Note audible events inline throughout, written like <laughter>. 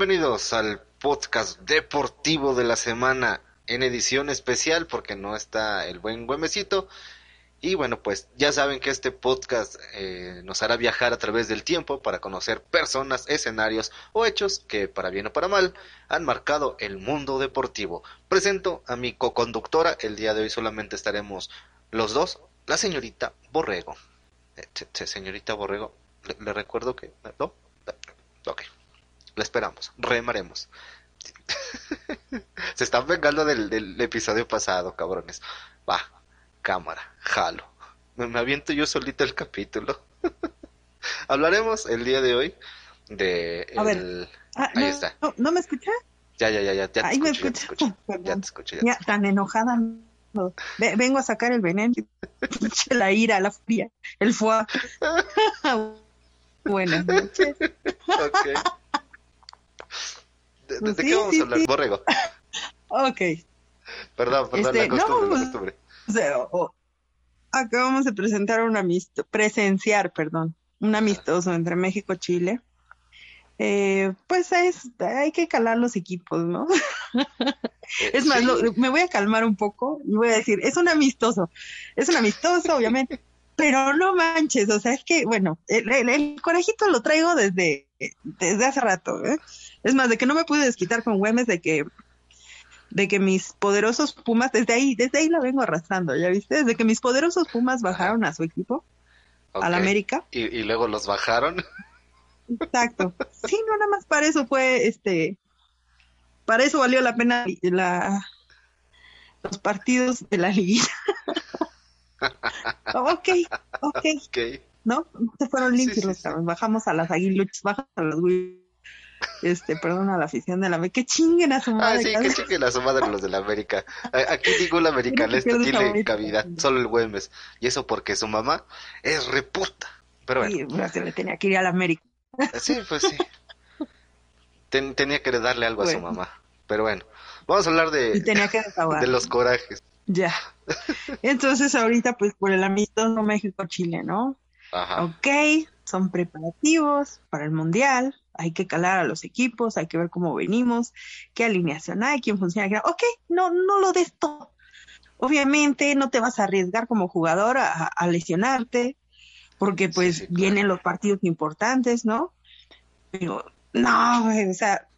Bienvenidos al podcast deportivo de la semana en edición especial porque no está el buen Güemecito. Y bueno, pues ya saben que este podcast eh, nos hará viajar a través del tiempo para conocer personas, escenarios o hechos que, para bien o para mal, han marcado el mundo deportivo. Presento a mi co-conductora. El día de hoy solamente estaremos los dos, la señorita Borrego. Eh, señorita Borrego, le, recuerdo que... ¿No? Ok. La esperamos. Remaremos. <laughs> Se están vengando del, del episodio pasado, cabrones. Va cámara, jalo. Me, aviento yo solito el capítulo. <laughs> Hablaremos el día de hoy de... A ver. Ah, Ahí está. No, me escucha? Ya, ya, ya, ya, te, escucho, me ya te escucho. Ya te. Ya, tan enojada. Vengo a sacar el veneno. <laughs> la ira, la furia, el fuá. Buenas noches. ok. ¿De, qué vamos a hablar? Borrego. <laughs> Ok. Perdón, perdón, este, la costumbre, la costumbre acabamos de presentar un amistoso, presenciar, perdón, un amistoso entre México y Chile. Eh, pues es, hay que calar los equipos, ¿no? <laughs> es más, me voy a calmar un poco y voy a decir, es un amistoso, es un amistoso, obviamente, pero no manches, o sea, es que, bueno, el, corajito lo traigo desde, desde hace rato, ¿eh? Es más, de que no me pude desquitar con Güemes de que de que mis poderosos Pumas, desde ahí, desde ahí la vengo arrastrando, ¿ya viste? Desde que mis poderosos Pumas bajaron a su equipo, al América. ¿Y, luego los bajaron. Exacto. Sí, no, nada más para eso fue, este, para eso valió la pena la, los partidos de la liguilla. <laughs> ok, ok. ¿No? Se fueron limpios Bajamos a las aguiluchas, bajamos a los este, perdón a la afición de la América, que chinguen a su madre. Ah, sí, que chinguen a su madre los de la América. Aquí ningún americanista tiene cavidad, solo el Güemes. Y eso porque su mamá es reputa. Pero bueno. Sí, pues, se le tenía que ir a la América. Sí, pues sí. tenía que darle algo a su mamá. Pero bueno, vamos a hablar de, de los corajes. Ya. Entonces ahorita pues por el amistoso México-Chile, ¿no? Ajá. Ok, son preparativos para el Mundial hay que calar a los equipos, hay que ver cómo venimos, qué alineación hay, quién funciona. Ok, no, no lo des todo. Obviamente no te vas a arriesgar como jugador a, lesionarte, porque pues vienen los partidos importantes, ¿no? Pero no, o sea,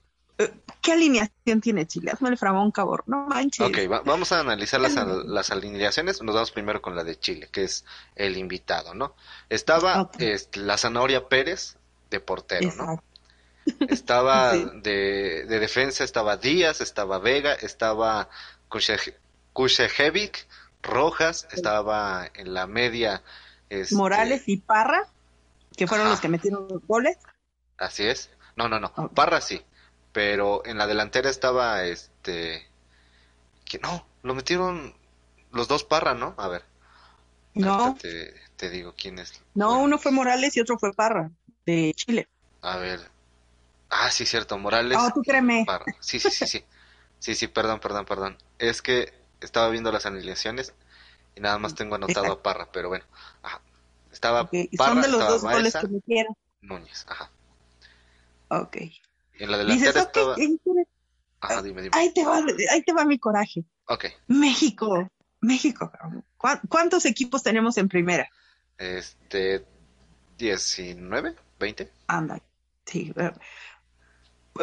¿qué alineación tiene Chile? Hazme el framón, cabor, no manches. Ok, vamos a analizar las, las, alineaciones. Nos vamos primero con la de Chile, que es el invitado, ¿no? Estaba este, la zanahoria Pérez de portero, ¿no? Estaba <laughs> de, de, defensa, estaba Díaz, estaba Vega, estaba Kushejevic, Rojas, estaba en la media. Este... Morales y Parra, que fueron los que metieron los goles. Así es. No, no, no. Parra sí. Pero en la delantera estaba este. Que no, lo metieron los dos Parra, ¿no? A ver. No. Te, te digo quién es. No, uno fue Morales y otro fue Parra, de Chile. A ver, Ah, sí, cierto, Morales. Oh, tú créeme. Sí, sí, sí, sí. Sí, sí, perdón, perdón, perdón. Es que estaba viendo las alineaciones y nada más tengo anotado a Parra, pero bueno. Ajá. Estaba Parra, Son de los dos goles que me. Núñez, ajá. Ok. En la delantera estaba... Ajá, dime, dime. Ahí te, va, ahí te va mi coraje. Ok. México, México. ¿Cuántos equipos tenemos en primera? Este, 19, 20. Anda, sí.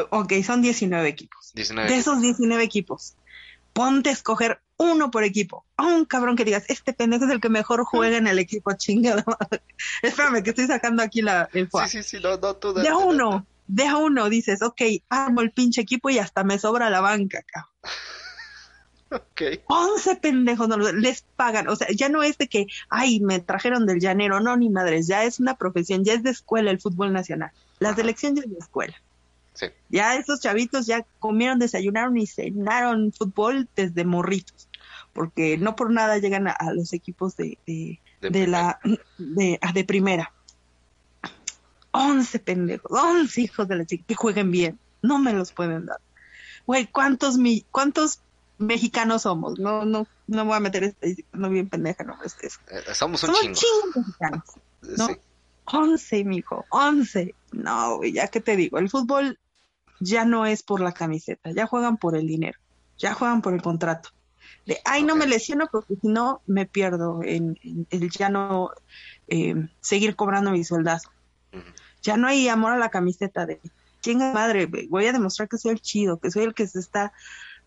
Ok, son 19 equipos. de esos 19 equipos, ponte a escoger uno por equipo. A un cabrón que digas, este pendejo es el que mejor juega en el equipo, chingada <laughs> Espérame, que estoy sacando aquí la, el Sí, sí, sí, no, no, tú De uno, deja uno, dices, ok, armo el pinche equipo y hasta me sobra la banca, cabrón. Ok. 11 pendejos no, les pagan. O sea, ya no es de que, ay, me trajeron del llanero. No, ni madres. Ya es una profesión, ya es de escuela el fútbol nacional. La selección ya es de escuela. Ya esos chavitos ya comieron, desayunaron y cenaron fútbol desde morritos, porque no por nada llegan a, los equipos de, de, la de, de primera. Once pendejos, once hijos de la chica que jueguen bien, no me los pueden dar. Güey, ¿cuántos, mi, cuántos mexicanos somos? No, no, no voy a meter este, no bien pendeja, no, este, eh, somos un somos chingo. mexicanos, ¿no? Once, mijo, once. No, ya que te digo, el fútbol ya no es por la camiseta, ya juegan por el dinero, ya juegan por el contrato. De, ay, no me lesiono porque si no me pierdo en, el ya no eh, seguir cobrando mi sueldazo. Ya no hay amor a la camiseta de, chinga madre, voy a demostrar que soy el chido, que soy el que se está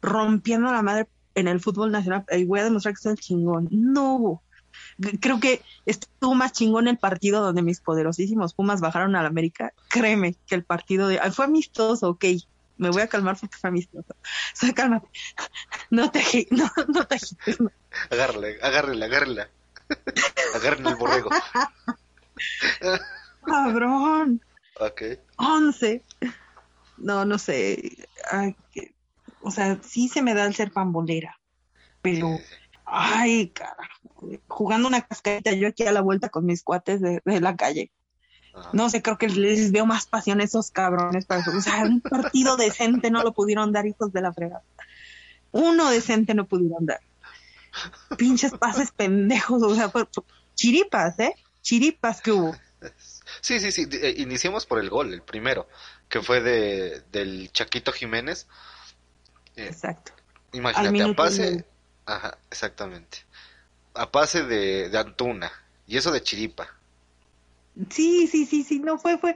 rompiendo la madre en el fútbol nacional y voy a demostrar que soy el chingón. No. Creo que estuvo más chingón el partido donde mis poderosísimos Pumas bajaron a la América. Créeme que el partido de... Fue amistoso, ok. Me voy a calmar porque fue amistoso. <laughs> O sea, cálmate. <laughs> No te, <laughs> no, no te agites. No. Agárrale, agárrela, agárrela. Agárrenle el borrego. Cabrón. Ok. Once. No, no sé. o sea, sí se me da el ser pambolera. Pero, ay, carajo. Jugando una cascarita yo aquí a la vuelta con mis cuates de, la calle. No sé, creo que les veo más pasión a esos cabrones para O sea, un partido decente no lo pudieron dar, hijos de la fregada. Uno decente no pudieron dar. Pinches pases pendejos, o sea, chiripas, ¿eh? Chiripas que hubo. <laughs> Sí, sí, sí. Eh, iniciemos por el gol, el primero, que fue de, del Chaquito Jiménez. Eh, Exacto. Imagínate, a pase. Ajá, exactamente. A pase de, de Antuna. Y eso de Chiripa. Sí, sí, sí, sí, no fue, fue,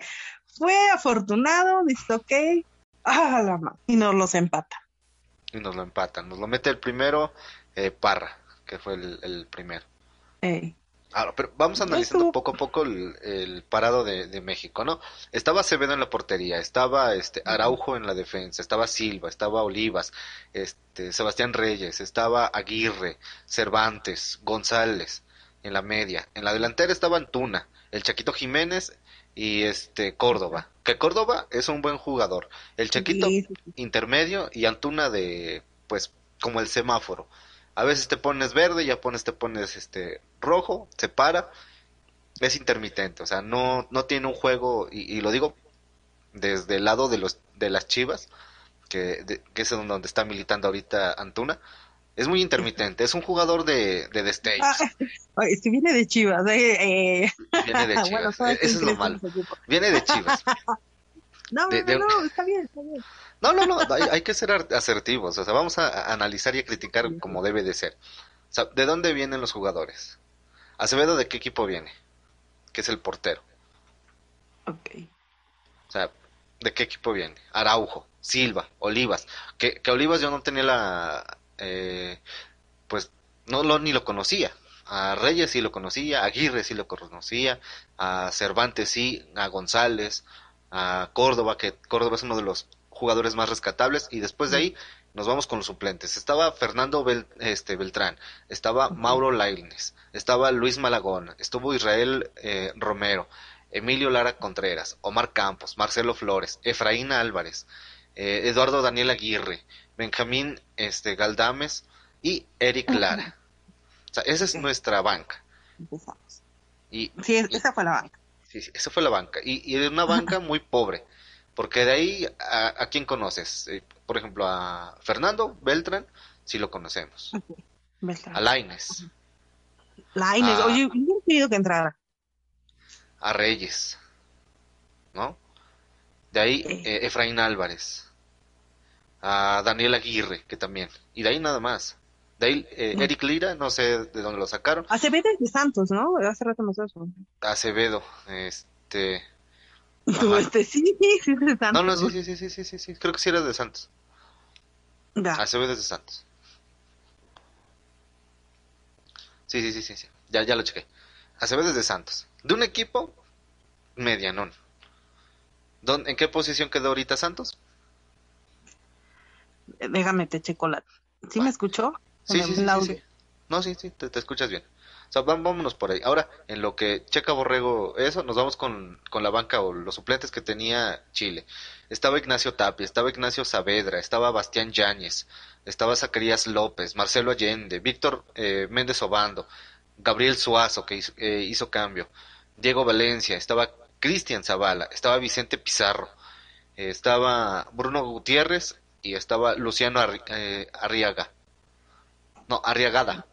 fue afortunado, dice, ok, ah, la y nos los empata. Y nos lo empatan, nos lo mete el primero, eh, Parra, que fue el, el primero. Ey. Ah, pero vamos analizando poco a poco el, parado de, México, ¿no? Estaba Acevedo en la portería, estaba este Araujo en la defensa, estaba Silva, estaba Olivas, este Sebastián Reyes, estaba Aguirre, Cervantes, González en la media, en la delantera estaba Antuna, el Chaquito Jiménez y este Córdoba, que Córdoba es un buen jugador, el Chaquito intermedio y Antuna de pues como el semáforo a veces te pones verde, ya pones, te pones este rojo, se para. Es intermitente, o sea, no, no tiene un juego, y, lo digo desde el lado de los de las Chivas, que, que es donde está militando ahorita Antuna, es muy intermitente, es un jugador de, de destellos. Ah, <laughs> si viene de Chivas, eh, eh. Viene de <laughs> Chivas, eso es lo malo. Viene de Chivas. <laughs> no, no, no, está bien, está bien. No, no, no, hay, que ser asertivos, o sea, vamos a, analizar y a criticar como debe de ser. O sea, ¿de dónde vienen los jugadores? Acevedo, ¿de qué equipo viene? Que es el portero. Ok. O sea, ¿de qué equipo viene? Araujo, Silva, Olivas. Que, que Olivas yo no tenía la... Eh, pues no lo, ni lo conocía. A Reyes sí lo conocía, a Aguirre sí lo conocía, a Cervantes sí, a González, a Córdoba, que Córdoba es uno de los jugadores más rescatables y después de ahí nos vamos con los suplentes. Estaba Fernando este, Beltrán, estaba Mauro Lailnes, estaba Luis Malagón, estuvo Israel eh, Romero, Emilio Lara Contreras, Omar Campos, Marcelo Flores, Efraín Álvarez, eh, Eduardo Daniel Aguirre, Benjamín este, Galdames y Eric Lara. O sea, esa es nuestra banca. Y, sí, esa fue la banca. Sí, sí, esa fue la banca. Y, y una banca muy pobre. Porque de ahí, ¿a, quién conoces? Eh, por ejemplo, a Fernando Beltrán, sí lo conocemos. A Laines. Laines, oye, no he querido que entrara. A Reyes, ¿no? De ahí, eh, Efraín Álvarez. A Daniel Aguirre, que también. Y de ahí nada más. Ahí, eh, Eric Lira, no sé de dónde lo sacaron. Acevedo de Santos, ¿no? Hace rato me eso. Acevedo, este... Este, sí, sí, de Santos. No, no, sí, sí, sí, sí, sí, sí, creo que sí era de Santos. Ya. Acevedo es de Santos. Sí, sí, sí, sí, sí. Ya, ya lo chequé. Acevedo es de Santos. De un equipo medianón. ¿En qué posición quedó ahorita Santos? Déjame te checo la. ¿Sí me escuchó? Sí, sí, sí, sí, No, sí, sí, te escuchas bien. O sea, vámonos por ahí. Ahora, en lo que checa Borrego eso, nos vamos con, con la banca o los suplentes que tenía Chile. Estaba Ignacio Tapia, estaba Ignacio Saavedra, estaba Bastián Yáñez, estaba Zacarías López, Marcelo Allende, Víctor eh, Méndez Obando, Gabriel Suazo, que hizo, eh, hizo cambio, Diego Valencia, estaba Cristian Zavala, estaba Vicente Pizarro, eh, estaba Bruno Gutiérrez y estaba Luciano Arriaga. No, Arriagada.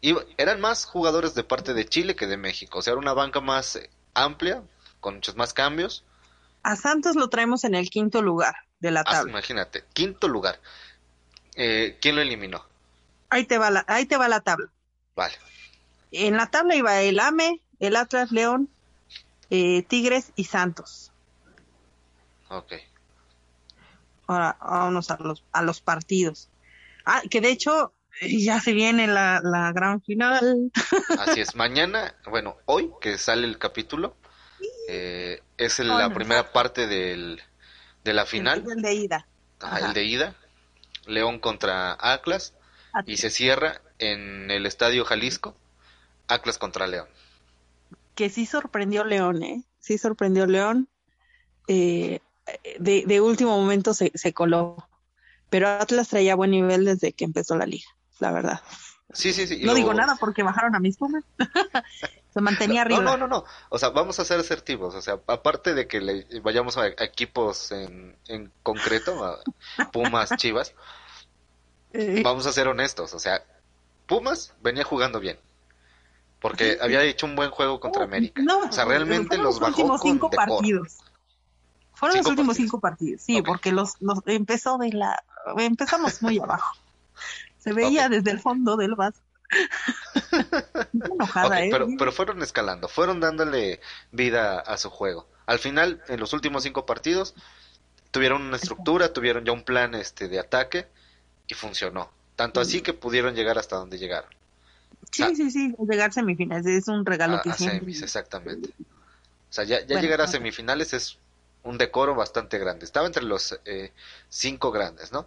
Y eran más jugadores de parte de Chile que de México. O sea, era una banca más eh, amplia, con muchos más cambios. A Santos lo traemos en el quinto lugar de la Ah, tabla. imagínate, quinto lugar. Eh, ¿Quién lo eliminó? Ahí te va la, ahí te va la tabla. Vale. En la tabla iba el AME, el Atlas León, eh, Tigres y Santos. Ok. Ahora vámonos a los, a los partidos. Ah, que de hecho ya se viene la, la gran final. <laughs> Así es. Mañana, bueno, hoy que sale el capítulo, eh, es el- Oh, la no. primera parte del, de la final, El de ida. Ajá. el de ida, León contra Atlas, y se cierra en el Estadio Jalisco, Atlas contra León. Que sí sorprendió León, ¿eh? Sí sorprendió León. Eh, de, de último momento se, se coló. Pero Atlas traía buen nivel desde que empezó la liga, la verdad. Sí, sí, sí. No digo nada porque bajaron a mis Pumas. <laughs> se mantenía arriba. No, no, no, no. O sea, vamos a ser asertivos. O sea, aparte de que le vayamos a, equipos en, en concreto, a Pumas, <laughs> Chivas, Eh, vamos a ser honestos. O sea, Pumas venía jugando bien. Porque Sí, sí. había hecho un buen juego contra América. No, o sea, realmente fueron los bajó últimos con cinco partidos. Fueron Cinco los últimos partidos. cinco partidos, sí, porque los, los empezó de la, empezamos muy abajo. Se veía desde el fondo del vaso. <laughs> Enojada, ¿eh? pero, pero fueron escalando, fueron dándole vida a su juego. Al final, en los últimos cinco partidos, tuvieron una estructura, tuvieron ya un plan este de ataque y funcionó. Tanto así que pudieron llegar hasta donde llegaron. Sí, ah. sí, sí, llegar a semifinales es un regalo A, que a siempre. semis, exactamente. O sea, ya, ya Bueno, llegar a semifinales es un decoro bastante grande. Estaba entre los eh, cinco grandes, ¿no?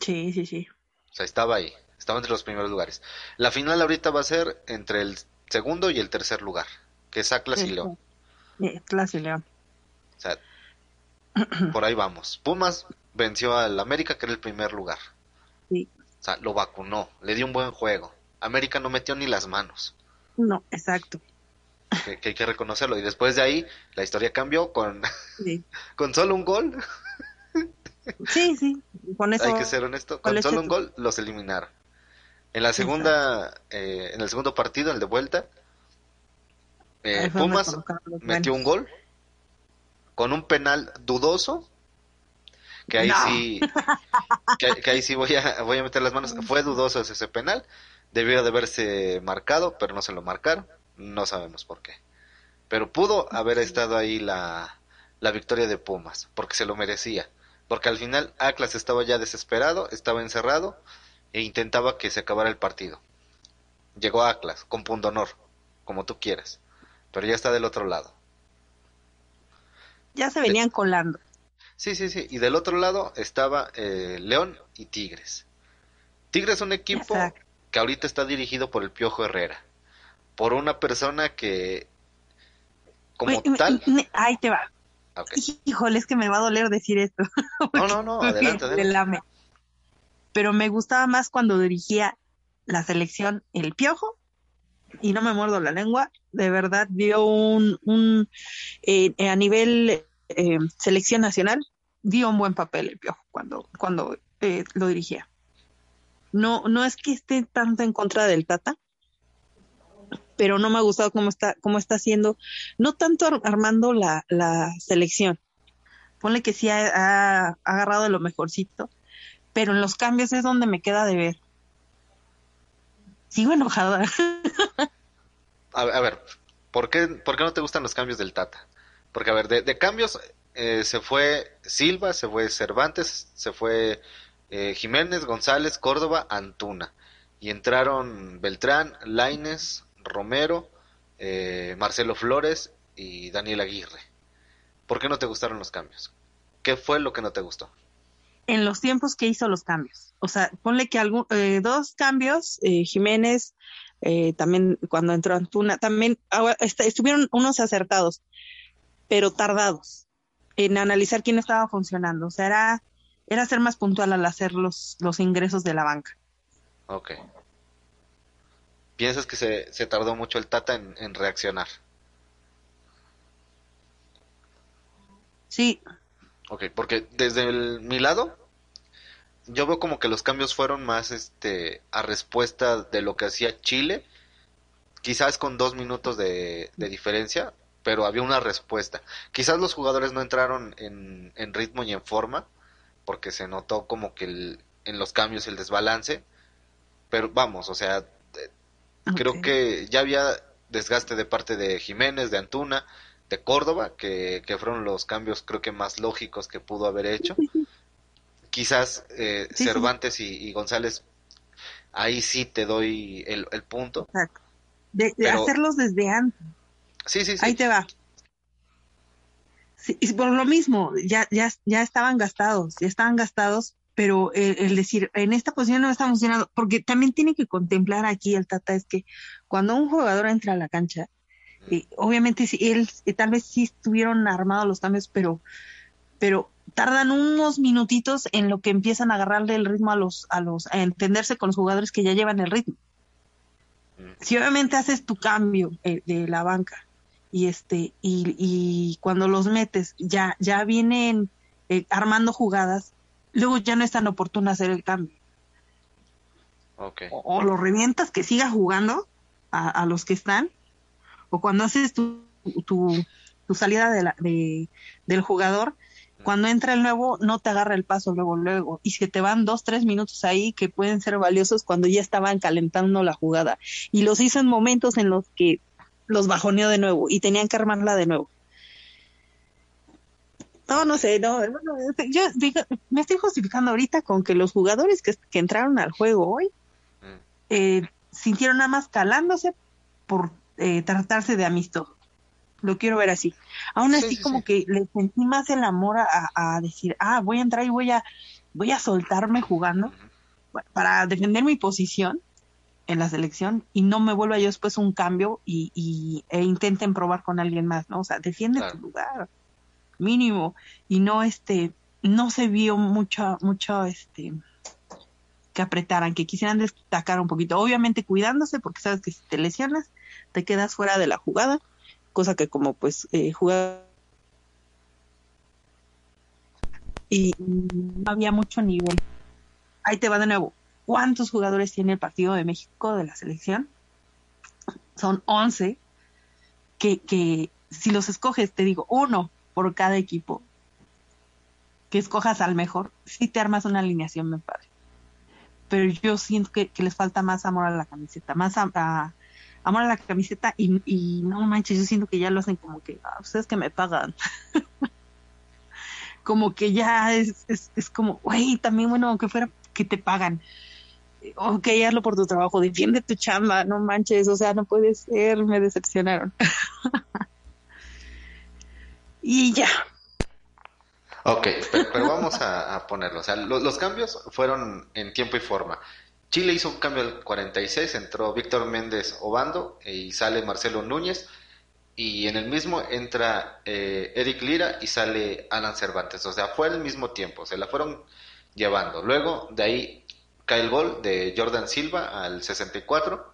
Sí, sí, sí. O sea, estaba ahí, estaba entre los primeros lugares. La final ahorita va a ser entre el segundo y el tercer lugar, que es Atlas y. León. Atlas y León. O sea, por ahí vamos. Pumas venció al América, que era el primer lugar. Sí. O sea, lo vacunó, le dio un buen juego. América no metió ni las manos, No, exacto. que, que hay que reconocerlo. Y después de ahí, la historia cambió con, Sí, <laughs> con solo un gol. Sí, sí. Con eso. hay que ser honesto. con solo un gol los eliminaron. En la segunda, eh, en el segundo partido, el de vuelta, eh, Pumas metió un gol con un penal dudoso que ahí No. sí <laughs> que, que ahí sí voy a voy a meter las manos fue dudoso ese penal debió de haberse marcado pero no se lo marcaron no sabemos por qué pero pudo haber estado ahí la la victoria de Pumas porque se lo merecía porque al final Atlas estaba ya desesperado estaba encerrado e intentaba que se acabara el partido llegó Atlas con punto honor como tú quieras pero ya está del otro lado Ya se venían colando. Sí, sí, sí. Y del otro lado estaba eh, León y Tigres. Tigres es un equipo Exacto. que ahorita está dirigido por el Piojo Herrera. Por una persona que, como tal... ahí te va. Ok. Híjole, es que me va a doler decir esto. <laughs> No, no, no, adelante, adelante. Pero me gustaba más cuando dirigía la selección El Piojo, y no me muerdo la lengua, de verdad dio un, un eh, a nivel eh, selección nacional, dio un buen papel El Piojo cuando, cuando eh, lo dirigía. No, no es que esté tanto en contra del Tata, pero no me ha gustado cómo está, cómo está haciendo, no tanto ar- armando la, la selección. Ponle que sí ha, agarrado lo mejorcito, pero en los cambios es donde me queda de ver. Sigo enojada. <laughs> A, a ver, ¿por qué, ¿por qué no te gustan los cambios del Tata? Porque, a ver, de, de cambios eh, se fue Silva, se fue Cervantes, se fue eh, Jiménez, González, Córdoba, Antuna. Y entraron Beltrán, Laines, Romero, eh, Marcelo Flores y Daniel Aguirre. ¿Por qué no te gustaron los cambios? ¿Qué fue lo que no te gustó? en los tiempos que hizo los cambios. O sea, ponle que algún, eh, dos cambios, eh, Jiménez, eh, también cuando entró Antuna, también ahora, est- estuvieron unos acertados, pero tardados en analizar quién estaba funcionando. O sea, era, era ser más puntual al hacer los, los ingresos de la banca. Ok. ¿Piensas que se, se tardó mucho el Tata en, en reaccionar? Sí, Ok, porque desde el- mi lado, yo veo como que los cambios fueron más este a respuesta de lo que hacía Chile, quizás con dos minutos de, de diferencia, pero había una respuesta. Quizás los jugadores no entraron en, en ritmo y en forma, porque se notó como que el, en los cambios el desbalance, pero vamos, o sea, creo que ya había desgaste de parte de Jiménez, de Antuna, de Córdoba, que, que fueron los cambios creo que más lógicos que pudo haber hecho. Quizás eh, Cervantes y, González, ahí sí te doy el, el punto. De, hacerlos desde antes. Sí, sí, sí. Ahí te va. Sí, por lo mismo, ya, ya, ya estaban gastados, ya estaban gastados, pero el, decir, en esta posición no está funcionando, porque también tiene que contemplar aquí el Tata, es que cuando un jugador entra a la cancha, y obviamente si él, tal vez sí estuvieron armados los cambios, pero, pero tardan unos minutitos en lo que empiezan a agarrarle el ritmo a los, a los, a entenderse con los jugadores que ya llevan el ritmo. Si obviamente haces tu cambio eh, de la banca y este y, y cuando los metes ya ya vienen eh, armando jugadas luego ya no es tan oportuno hacer el cambio. O, lo revientas que siga jugando a, los que están o cuando haces tu, tu, tu salida de la, de, del jugador cuando entra el nuevo no te agarra el paso luego luego. Y si te van dos tres minutos ahí que pueden ser valiosos cuando ya estaban calentando la jugada. Y los hizo en momentos en los que los bajoneó de nuevo y tenían que armarla de nuevo. No, no sé, no, yo me estoy justificando ahorita con que los jugadores que, entraron al juego hoy mm. eh, sintieron nada más calándose por eh, tratarse de amistoso. Lo quiero ver así. Aún así, como que le sentí más el amor a, decir, ah, voy a entrar y voy a, voy a soltarme jugando para defender mi posición en la selección y no me vuelva yo después un cambio y, y e intenten probar con alguien más, ¿no? O sea, defiende tu lugar, mínimo, y no este, no se vio mucho, mucho este que apretaran, que quisieran destacar un poquito, obviamente cuidándose, porque sabes que si te lesionas, te quedas fuera de la jugada, cosa que como pues eh, y no había mucho nivel. Ahí te va de nuevo ¿Cuántos jugadores tiene el partido de México de la selección? Son 11 que, que si los escoges, te digo, uno por cada equipo, que escojas al mejor, si te armas una alineación, me parece. Pero yo siento que, les falta más amor a la camiseta, más amor a la camiseta y, no manches, yo siento que ya lo hacen como que, ah, ustedes que me pagan. <laughs> como que ya es, es, es como, güey, también bueno, aunque fuera que te pagan ok, hazlo por tu trabajo, defiende tu chamba, no manches, o sea, no puede ser, me decepcionaron. <laughs> y ya. Ok, pero, vamos a, ponerlo. O sea, los, cambios fueron en tiempo y forma. Chile hizo un cambio al 46, entró Víctor Méndez Obando y sale Marcelo Núñez. Y en el mismo entra eh, Eric Lira y sale Alan Cervantes. O sea, fue al mismo tiempo, se la fueron llevando. Luego de ahí cae el gol de Jordan Silva al 64,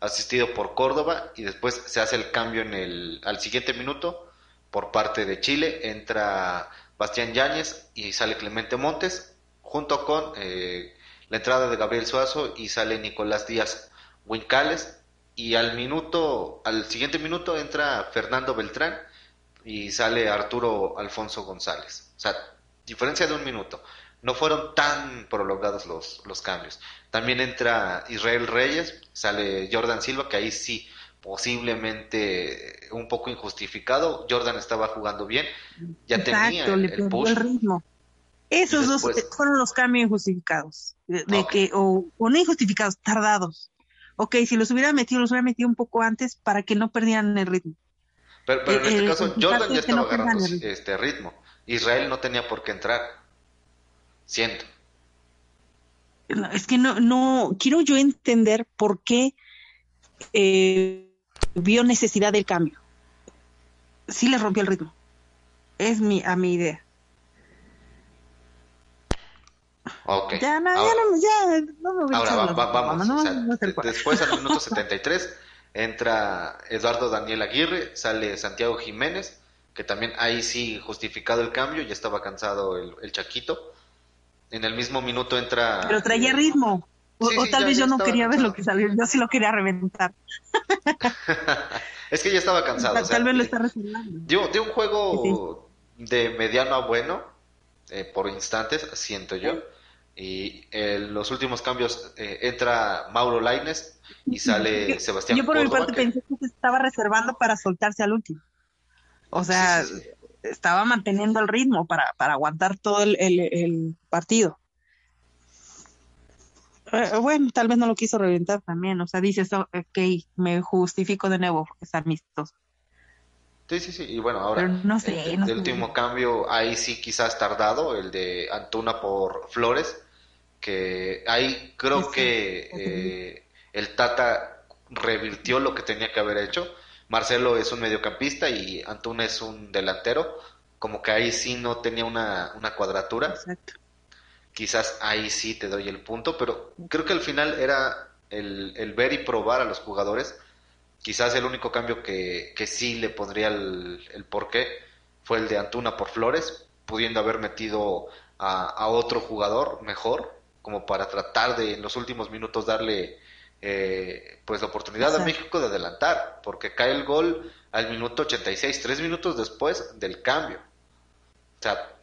asistido por Córdoba, y después se hace el cambio en el, al siguiente minuto por parte de Chile, entra Bastián Yáñez y sale Clemente Montes, junto con eh, la entrada de Gabriel Suazo y sale Nicolás Díaz Wincales, y al minuto, al siguiente minuto entra Fernando Beltrán y sale Arturo Alfonso González. O sea, diferencia de un minuto no fueron tan prolongados los, los cambios. También entra Israel Reyes, sale Jordan Silva, que ahí sí, posiblemente un poco injustificado. Jordan estaba jugando bien, ya tenía el, le el, ritmo. Esos dos fueron los cambios injustificados, de, que, o, no injustificados, tardados. Ok, si los hubiera metido, los hubiera metido un poco antes para que no perdieran el ritmo. Pero, en este caso, Jordan ya estaba agarrando este ritmo. Israel no tenía por qué entrar. Siento. Es que no, no, quiero yo entender por qué eh, vio necesidad del cambio. Sí le rompió el ritmo. Es mi, a mi idea. Ok. Ya, no, ya, no, ya no me voy Ahora a vamos. después, al minuto <laughs> 73, entra Eduardo Daniel Aguirre, sale Santiago Jiménez, que también ahí sí justificado el cambio, ya estaba cansado el, el Chaquito en el mismo minuto entra... Pero traía ritmo. O, tal vez yo no quería ver lo que salió, yo sí lo quería reventar. <laughs> Es que ya estaba cansado. Tal, vez lo está resolviendo. Dio, un juego de mediano a bueno, eh, por instantes, siento yo. Y en los últimos cambios eh, entra Mauro Laines y sale Sebastián Yo por mi parte pensé que se estaba reservando para soltarse al último. O sea, estaba manteniendo el ritmo para, para aguantar todo el, el, partido. Eh, bueno, tal vez no lo quiso reventar también. O sea, dice eso, ok, me justifico de nuevo, es amistoso. Sí, sí, sí. Y bueno, ahora, no sé, el, último cambio, ahí sí quizás tardado, el de Antuna por Flores, que ahí creo que eh, el Tata revirtió lo que tenía que haber hecho. Marcelo es un mediocampista y Antuna es un delantero, como que ahí sí no tenía una, una cuadratura. Exacto. Quizás ahí sí te doy el punto, pero creo que al final era el, el ver y probar a los jugadores Quizás el único cambio que, que sí le pondría el, el porqué fue el de Antuna por Flores, pudiendo haber metido a, a otro jugador mejor, como para tratar de en los últimos minutos darle eh, pues la oportunidad a México de adelantar, porque cae el gol al minuto 86, tres minutos después del cambio. O sea,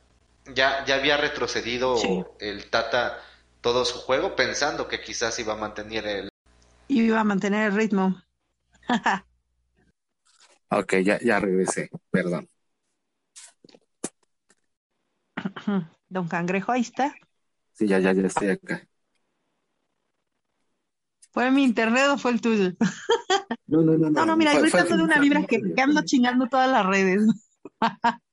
ya, ya había retrocedido el Tata todo su juego pensando que quizás iba a mantener el... Iba a mantener el ritmo. <laughs> ok, ya, ya regresé, perdón. <clears throat> Don Cangrejo, ahí está. Sí, ya, ya, ya estoy acá. ¿Fue mi internet o fue el tuyo? no, no, no. No, no, mira, estoy de una vibra que, ando chingando todas las redes. <laughs>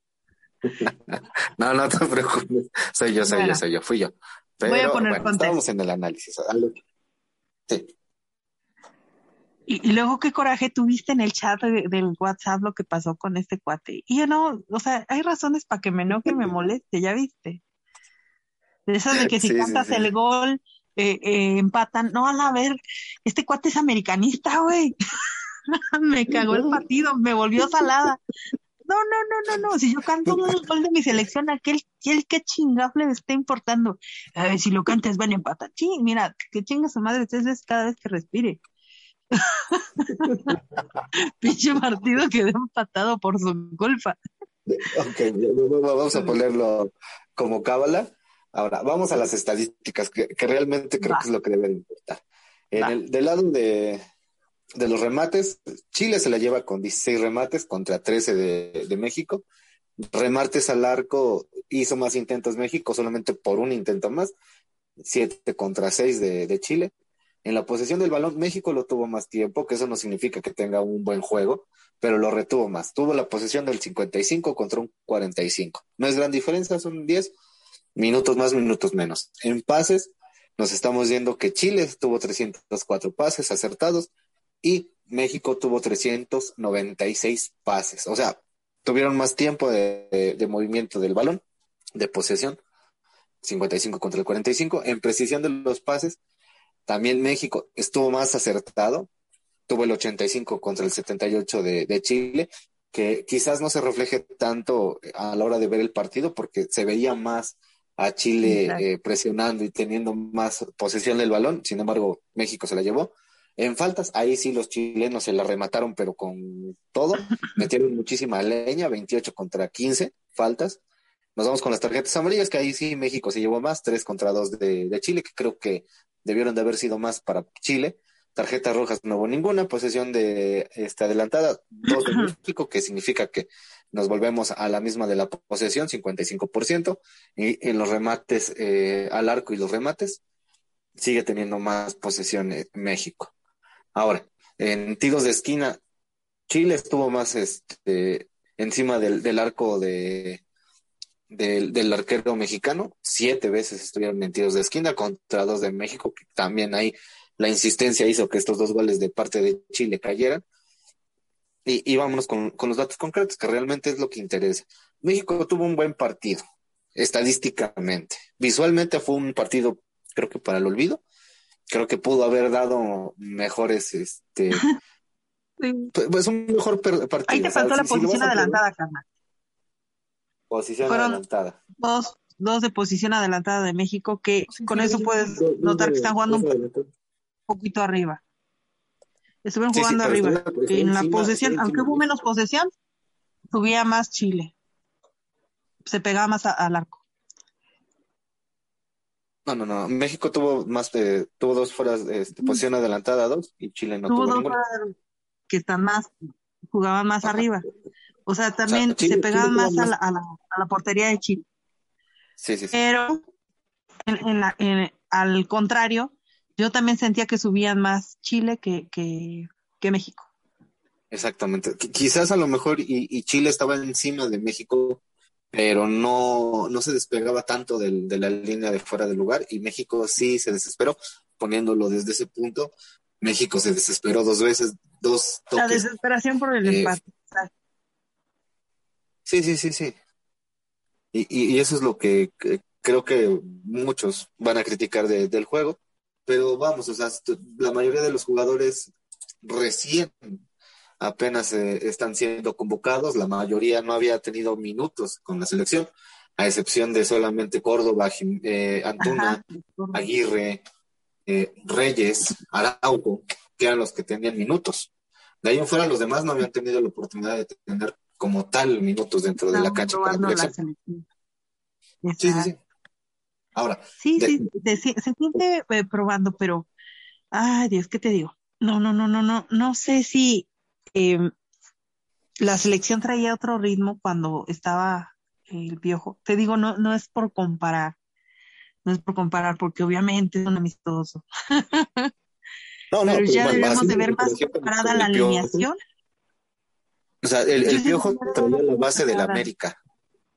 no, no te preocupes. Soy yo, soy yo, soy yo, fui yo. Pero, Voy a poner bueno, estábamos en el análisis. Sí. Y, luego qué coraje tuviste en el chat del WhatsApp lo que pasó con este cuate. Y yo no, o sea, hay razones para que me enoje me moleste, ya viste. De esas de que si cantas el gol, eh, eh, empatan. No, a ver, este cuate es americanista, güey. <laughs> me cagó el partido, me volvió salada. No, no, no, no, no. Si yo canto un gol de mi selección, aquel, aquel qué chingable le está importando. A ver, si lo cantas, van a empatar. Sí, mira, que chinga su madre tres cada vez que respire. <laughs> Pinche partido quedó empatado por su culpa. Ok, vamos a ponerlo como cábala. Ahora, vamos a las estadísticas, que, realmente creo que es lo que debe importar. En el, del lado de, de, los remates, Chile se la lleva con 16 remates contra 13 de, de México. Remates al arco hizo más intentos México, solamente por un intento más. 7 contra 6 de, de Chile. En la posesión del balón, México lo tuvo más tiempo, que eso no significa que tenga un buen juego, pero lo retuvo más. Tuvo la posesión del 55 contra un 45. No es gran diferencia, son 10 minutos más, minutos menos. En pases, nos estamos viendo que Chile tuvo 304 pases acertados y México tuvo 396 pases. O sea, tuvieron más tiempo de, de movimiento del balón, de posesión, 55 contra el 45. En precisión de los pases, también México estuvo más acertado, tuvo el 85 contra el 78 de, de Chile, que quizás no se refleje tanto a la hora de ver el partido porque se veía más a Chile eh, presionando y teniendo más posesión del balón, sin embargo México se la llevó. En faltas, ahí sí los chilenos se la remataron, pero con todo, <laughs> metieron muchísima leña, 28 contra 15 faltas. Nos vamos con las tarjetas amarillas, que ahí sí México se llevó más, 3 contra 2 de, de Chile, que creo que debieron de haber sido más para Chile. Tarjetas rojas no hubo ninguna, posesión de esta adelantada, dos de México, que significa que nos volvemos a la misma de la posesión, 55%, y en los remates eh, al arco y los remates, sigue teniendo más posesión México. Ahora, en tiros de esquina, Chile estuvo más este, encima del, arco de, del, del, arquero mexicano. Siete veces estuvieron en tiros de esquina contra dos de México, que también ahí la insistencia hizo que estos dos goles de parte de Chile cayeran. Y, y vámonos con, con los datos concretos, que realmente es lo que interesa. México tuvo un buen partido, estadísticamente. Visualmente fue un partido, creo que para el olvido. Creo que pudo haber dado mejores, este, <laughs> pues un mejor partido. Ahí te faltó la posición adelantada, Carmen. Posición adelantada. Dos, dos de posición adelantada de México, que con eso puedes notar que están jugando un poquito arriba. Estuvieron jugando arriba. En la posesión, aunque hubo menos posesión, subía más Chile. Se pegaba más al arco. No, no, no. México tuvo más de, tuvo dos fueras de este, posición adelantada, dos, y Chile no tuvo, tuvo que están más, jugaban más arriba. O sea, también se pegaban más, a, la, a, la, portería de Chile. Sí, sí, sí. Pero en, la, al contrario, yo también sentía que subían más Chile que, que, que México. Exactamente. Quizás a lo mejor y, y, Chile estaba encima de México, pero no, no se despegaba tanto del, de la línea de fuera del lugar y México sí se desesperó poniéndolo desde ese punto. México se desesperó dos veces, dos toques. La desesperación por el eh, empate. Sí, sí, sí, sí. Y, y, eso es lo que, creo que muchos van a criticar del juego, pero vamos, o sea, la mayoría de los jugadores recién apenas eh, están siendo convocados, la mayoría no había tenido minutos con la selección, a excepción de solamente Córdoba, eh, Antuna, Aguirre, eh, Reyes, Araujo, que eran los que tenían minutos. De ahí en fuera los demás no habían tenido la oportunidad de tener como tal minutos dentro de la cancha. Sí, sí, sí. Ahora. Sí, sí, se, siente probando, pero, ay Dios, ¿qué te digo? No, no, no, no, no, no sé si eh, la selección traía otro ritmo cuando estaba el viejo. Te digo, no, no es por comparar, no es por comparar, porque obviamente es un amistoso. <laughs> No, no, pero ya debemos de ver más comparada la alineación. O sea, el, el piojo traía la base de la América.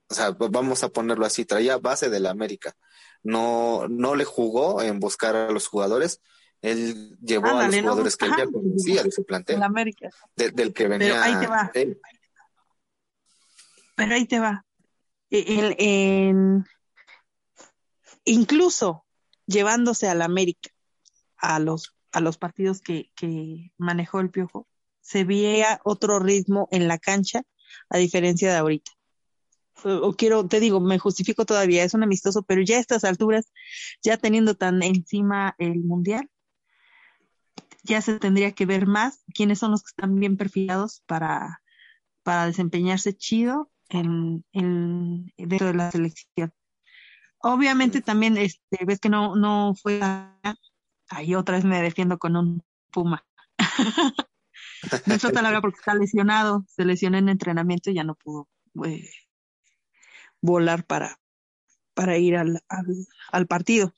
O sea, vamos a ponerlo así, traía base de la América. No, no le jugó en buscar a los jugadores, él llevó a los jugadores que él ya conocía de su plantel. América. del que venía. Pero ahí te va. Pero ahí te va. En, incluso llevándose a la América a los, a los partidos que, que manejó el Piojo, se veía otro ritmo en la cancha a diferencia de ahorita. O quiero, te digo, me justifico todavía, es un amistoso, pero ya a estas alturas, ya teniendo tan encima el mundial, ya se tendría que ver más quiénes son los que están bien perfilados para, para desempeñarse chido en, en, dentro de la selección. Obviamente también este, ves que no, no fue ahí otra vez me defiendo con un puma. <laughs> no es <laughs> palabra porque está lesionado, se lesionó en entrenamiento y ya no pudo eh, volar para, para ir al, al partido.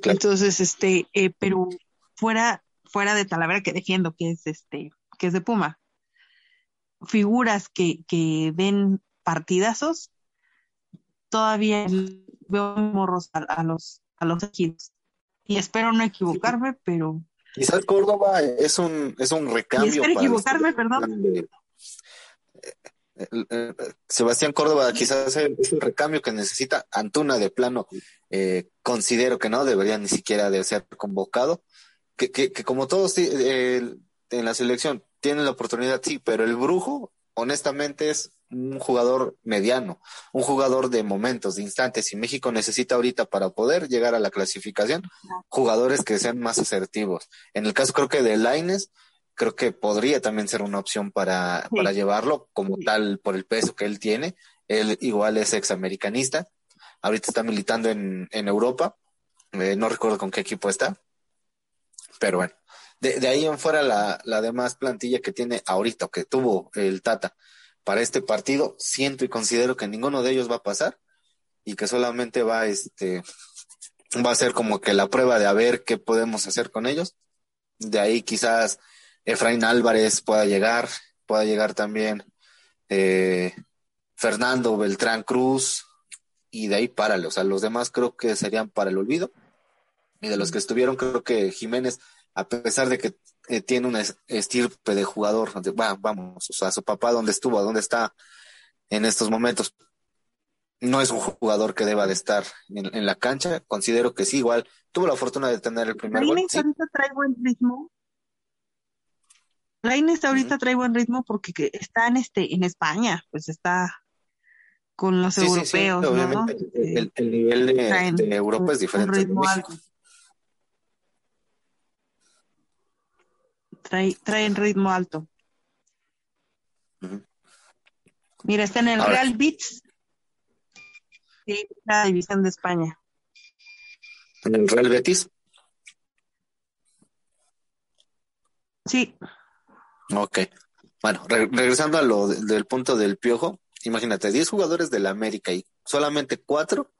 <laughs> Entonces, este, eh, pero fuera, fuera de Talavera que defiendo, que es este, que es de Puma, figuras que, que den partidazos, todavía veo morros a, los a los equipos. Y espero no equivocarme, pero quizás Córdoba es un es un recambio. Y espero equivocarme, perdón. Sebastián Córdoba quizás es un recambio que necesita Antuna de plano. Eh, considero que no debería ni siquiera de ser convocado. Que, como todos en la selección tienen la oportunidad, sí, pero el brujo, honestamente, es un jugador mediano, un jugador de momentos, de instantes. Y México necesita ahorita para poder llegar a la clasificación jugadores que sean más asertivos. En el caso creo que de Laines, creo que podría también ser una opción para, para llevarlo como tal por el peso que él tiene. Él igual es examericanista. Ahorita está militando en, en Europa. Eh, no recuerdo con qué equipo está. Pero bueno, de, de ahí en fuera la, la demás plantilla que tiene ahorita, que tuvo el Tata para este partido, siento y considero que ninguno de ellos va a pasar y que solamente va, este, va a ser como que la prueba de a ver qué podemos hacer con ellos. De ahí quizás Efraín Álvarez pueda llegar, pueda llegar también eh, Fernando Beltrán Cruz y de ahí párale. O sea, los demás creo que serían para el olvido. Y de los que estuvieron, creo que Jiménez, a pesar de que eh, tiene una estirpe de jugador, vamos, o sea, su papá dónde estuvo, dónde está en estos momentos, no es un jugador que deba de estar en, la cancha. Considero que sí, igual tuvo la fortuna de tener el primer gol. Sí. trae buen ritmo. Lainez ahorita trae buen ritmo porque está en este en España, pues está con los europeos, ¿no? El, nivel de, Europa es diferente. trae, traen ritmo alto. Mira, está en el Real Beats, sí, la división de España. ¿En el Real Betis? Sí. Ok. Bueno, regresando a lo del punto del piojo, imagínate, 10 jugadores del América y solamente 4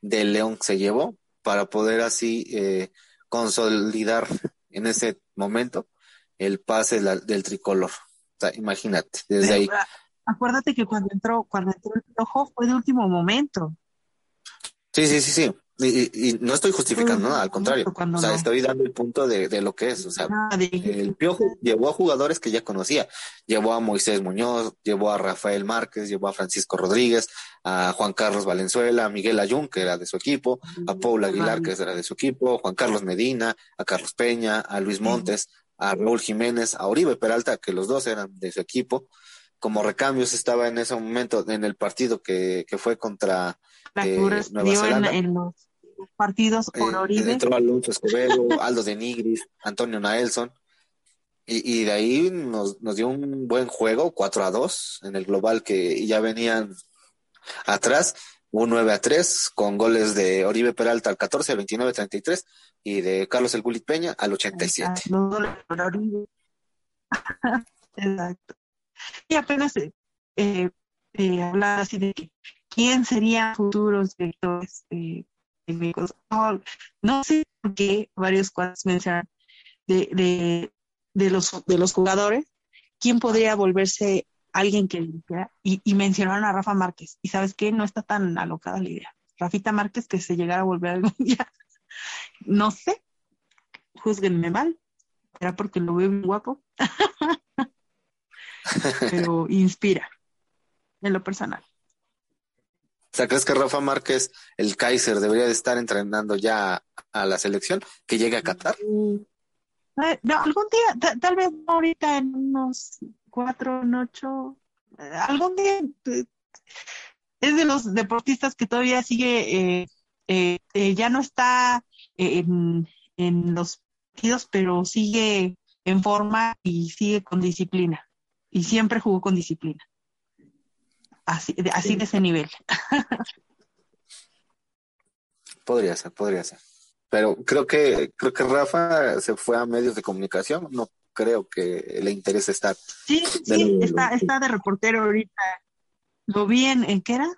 del León se llevó para poder así eh, consolidar en ese momento el pase del tricolor. O sea, imagínate, desde ahí. Acuérdate que cuando entró, cuando entró el piojo fue de último momento. Sí, sí, sí, sí. Y, no estoy justificando nada, al contrario. O sea, estoy dando el punto de, lo que es. O sea, el Piojo llevó a jugadores que ya conocía. Llevó a Moisés Muñoz, llevó a Rafael Márquez, llevó a Francisco Rodríguez, a Juan Carlos Valenzuela, a Miguel Ayun, que era de su equipo, a Paul Aguilar, que era de su equipo, Juan Carlos Medina, a Carlos Peña, a Luis Montes, a Raúl Jiménez, a Oribe Peralta, que los dos eran de su equipo. Como recambios estaba en ese momento en el partido que, que fue contra eh, Nueva Zelanda. En, los partidos por eh, Oribe. entró Alonso Escobedo, <laughs> Aldo de Nigris, Antonio Naelson. Y, y, de ahí nos, nos dio un buen juego, 4 a 2, en el global que ya venían atrás, un 9 a 3, con goles de Oribe Peralta al 14, 29, 33, y de Carlos El Gulit Peña al 87. <laughs> Exacto. Y apenas eh, eh, hablaba así de que quién serían futuros directores eh, no, no, sé por qué varios cuadros mencionan de, de, de, los, de los jugadores, quién podría volverse alguien que limpiara. Y, mencionaron a Rafa Márquez. Y sabes qué, no está tan alocada la idea. Rafita Márquez que se llegara a volver algún día. <laughs> no sé, juzguenme mal. Era porque lo veo bien guapo. <laughs> Pero inspira, en lo personal. Sea, ¿crees que Rafa Márquez, el Kaiser, debería de estar entrenando ya a la selección? ¿Que llegue a Qatar? Eh, no, algún día, tal vez ahorita en unos cuatro, en ocho, eh, algún día eh, es de los deportistas que todavía sigue, ya no está en, en los partidos, pero sigue en forma y sigue con disciplina. Y siempre jugó con disciplina así, de, así de ese nivel. <laughs> podría ser, podría ser. Pero creo que, creo que Rafa se fue a medios de comunicación, no creo que le interese estar. Sí, sí, está, está de reportero ahorita. Lo vi en, ¿en qué era?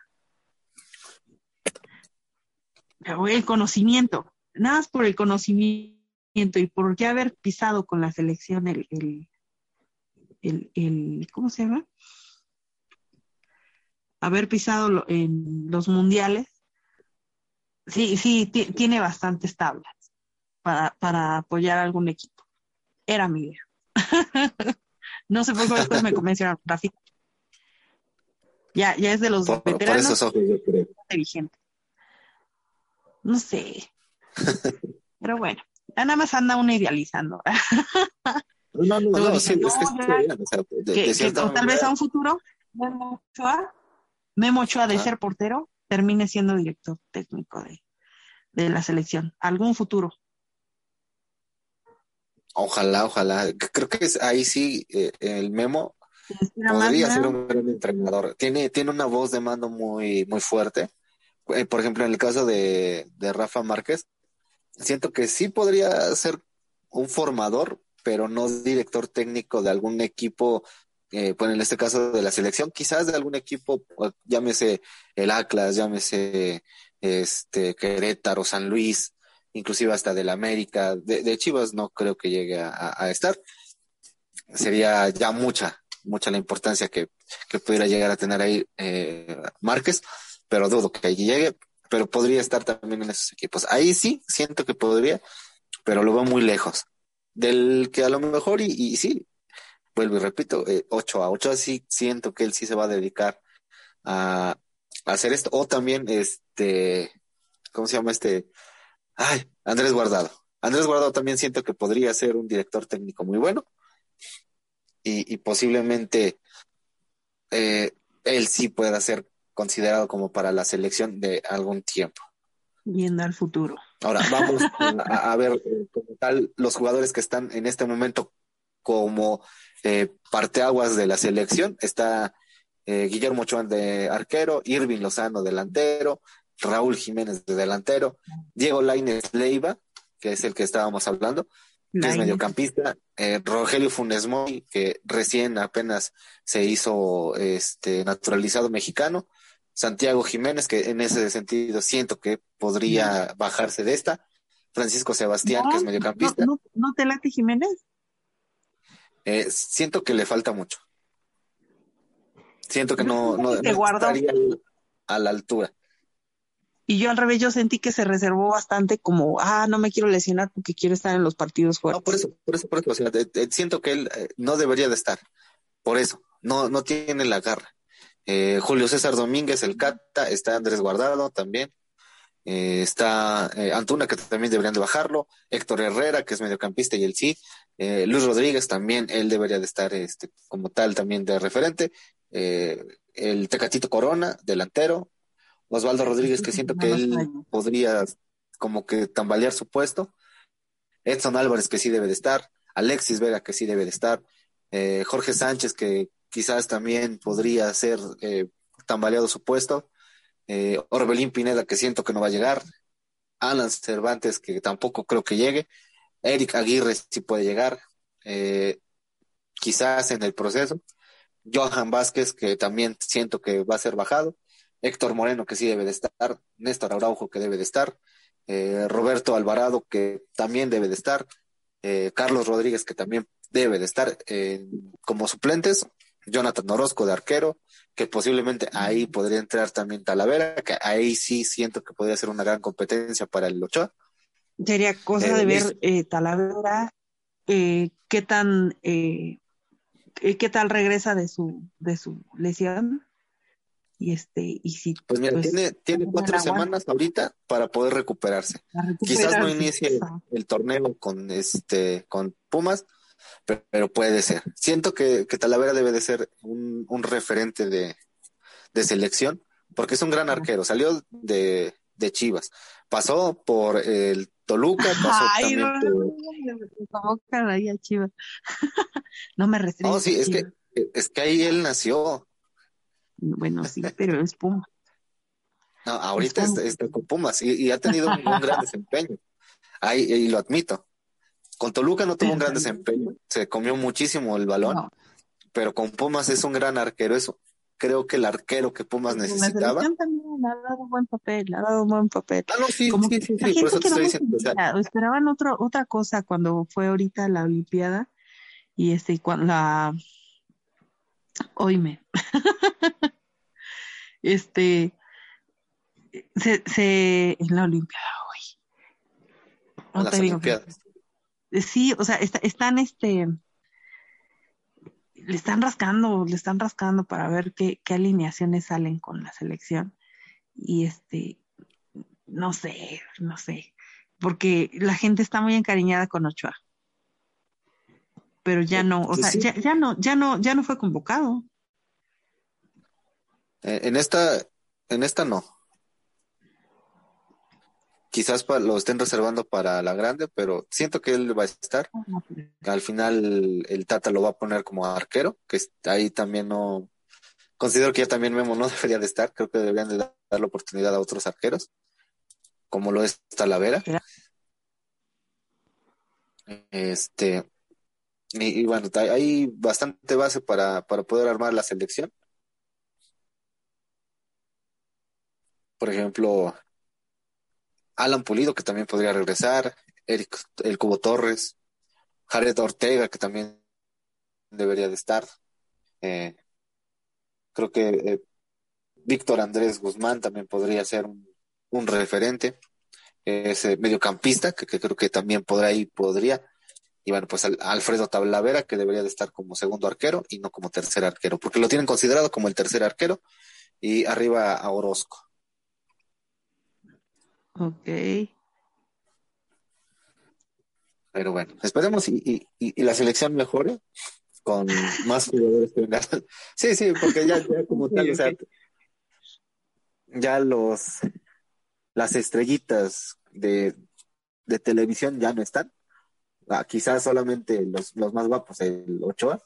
El conocimiento, nada más por el conocimiento y por ya haber pisado con la selección el, el, el, el ¿cómo se llama? Haber pisado en los mundiales, sí, sí, tiene bastantes tablas para, para apoyar a algún equipo. Era mi idea. <laughs> no sé por qué después me convencieron, Rafita. Ya, ya es de los veteranos. Por eso, creo. Vigente. No sé. <laughs> Pero bueno, nada más anda uno idealizando. no, no, no, sí, es que, tal vez a un futuro, Memo Ochoa de ser portero termine siendo director técnico de, la selección. ¿Algún futuro? Ojalá, ojalá. Creo que ahí sí eh, el Memo podría ser un gran entrenador. Tiene, tiene una voz de mando muy, muy fuerte. Eh, por ejemplo, en el caso de, de Rafa Márquez, siento que sí podría ser un formador, pero no director técnico de algún equipo eh, pues en este caso de la selección, quizás de algún equipo, llámese el Atlas, llámese este Querétaro, San Luis, inclusive hasta del América, de, Chivas no creo que llegue a, estar. Sería ya mucha, mucha la importancia que, que pudiera llegar a tener ahí eh, Márquez, pero dudo que allí llegue, pero podría estar también en esos equipos. Ahí sí, siento que podría, pero lo veo muy lejos. Del que a lo mejor, y sí, vuelvo y repito, eh, 8 a 8, sí siento que él sí se va a dedicar a, hacer esto. O también, este, ¿cómo se llama este? Ay, Andrés Guardado. Andrés Guardado también siento que podría ser un director técnico muy bueno. Y, posiblemente eh, él sí pueda ser considerado como para la selección de algún tiempo. Viendo al futuro. Ahora, vamos <laughs> a, ver eh, como tal los jugadores que están en este momento como eh, parteaguas de la selección. Está eh, Guillermo Ochoa de arquero, Irving Lozano delantero, Raúl Jiménez de delantero, Diego Lainez Leiva, que es el que estábamos hablando, que es mediocampista, eh, Rogelio Funes Moy, que recién apenas se hizo este naturalizado mexicano, Santiago Jiménez, que en ese sentido siento que podría bajarse de esta, Francisco Sebastián, que es mediocampista. ¿No, no, te late Jiménez? Eh, siento que le falta mucho. Siento que no, no, estaría a la altura. Y yo al revés, yo sentí que se reservó bastante como, ah, no me quiero lesionar porque quiero estar en los partidos fuertes. No, por eso, por eso, por eso. O sea, siento que él eh, no debería de estar. Por eso, no, no tiene la garra. Eh, Julio César Domínguez, el Cata, está Andrés Guardado también. Eh, está Antuna, que también deberían de bajarlo. Héctor Herrera, que es mediocampista y el sí. Luis Rodríguez también, él debería de estar este, como tal también de referente. el Tecatito Corona, delantero. Osvaldo Rodríguez, que siento que él podría como que tambalear su puesto. Edson Álvarez, que sí debe de estar. Alexis Vega, que sí debe de estar. Eh, Jorge Sánchez, que quizás también podría ser eh, tambaleado su puesto. Eh, Orbelín Pineda, que siento que no va a llegar. Alan Cervantes, que tampoco creo que llegue. Eric Aguirre sí puede llegar. quizás en el proceso. Johan Vázquez, que también siento que va a ser bajado. Héctor Moreno, que sí debe de estar, Néstor Araujo, que debe de estar, eh, Roberto Alvarado, que también debe de estar, eh, Carlos Rodríguez, que también debe de estar eh, como suplentes, Jonathan Orozco de arquero, que posiblemente ahí podría entrar también Talavera, que ahí sí siento que podría ser una gran competencia para el Ochoa. Sería cosa de ver Talavera, qué tan, qué tal regresa de su, de su lesión y este y si pues mira pues, tiene tiene cuatro semanas ahorita para poder recuperarse. quizás no inicie el, torneo con este con Pumas pero, puede ser. Siento que, que, Talavera debe de ser un, un referente de, de, selección porque es un gran arquero. Salió de, de Chivas. Pasó por el Toluca pasó Ay, también no, por... Chivas. No me restringo no sí es que es que ahí él nació. Bueno, sí, pero es Puma. No, ahorita está, con Pumas y, ha tenido un, gran <laughs> desempeño. Ahí, y lo admito. Con Toluca no tuvo un gran desempeño, se comió muchísimo el balón, pero con Pumas es un gran arquero. Eso creo que el arquero que Pumas necesitaba. La también ha dado buen papel, ha dado buen papel. Ah, no, sí, sí, sí, por eso te estoy diciendo. esperaban otro, otra cosa cuando fue ahorita la Olimpiada y este, cuando la oíme, <laughs> este, se, se, en la Olimpiada hoy. No las Olimpiadas. Sí, o sea, están este, le están rascando, le están rascando para ver qué, qué alineaciones salen con la selección. Y este, no sé, no sé, porque la gente está muy encariñada con Ochoa pero ya no, o sea, ya, ya, no, ya no, ya no fue convocado. Eh, en esta, en esta no. Quizás lo estén reservando para la grande, pero siento que él va a estar. Ah, Al final el Tata lo va a poner como arquero, que ahí también no. Considero que ya también Memo no <laughs> debería de estar. Creo que deberían de dar la oportunidad a otros arqueros, como lo es Talavera. Este, y, bueno, hay bastante base para, para poder armar la selección. Por ejemplo, Alan Pulido, que también podría regresar, Eric, el Cubo Torres, Jared Ortega, que también debería de estar. Eh, creo que eh, Víctor Andrés Guzmán también podría ser un, referente. Ese mediocampista, que, que, creo que también podrá y podría. Y bueno, pues Alfredo Tablavera, que debería de estar como segundo arquero y no como tercer arquero, porque lo tienen considerado como el tercer arquero y arriba a Orozco. Ok. Pero bueno, esperemos y, y, la selección mejore con <laughs> más jugadores que vengan. Sí, sí, porque ya, ya como tal, o sea, ya los las estrellitas de, de televisión ya no están ah, quizás solamente los, los más guapos, el Ochoa,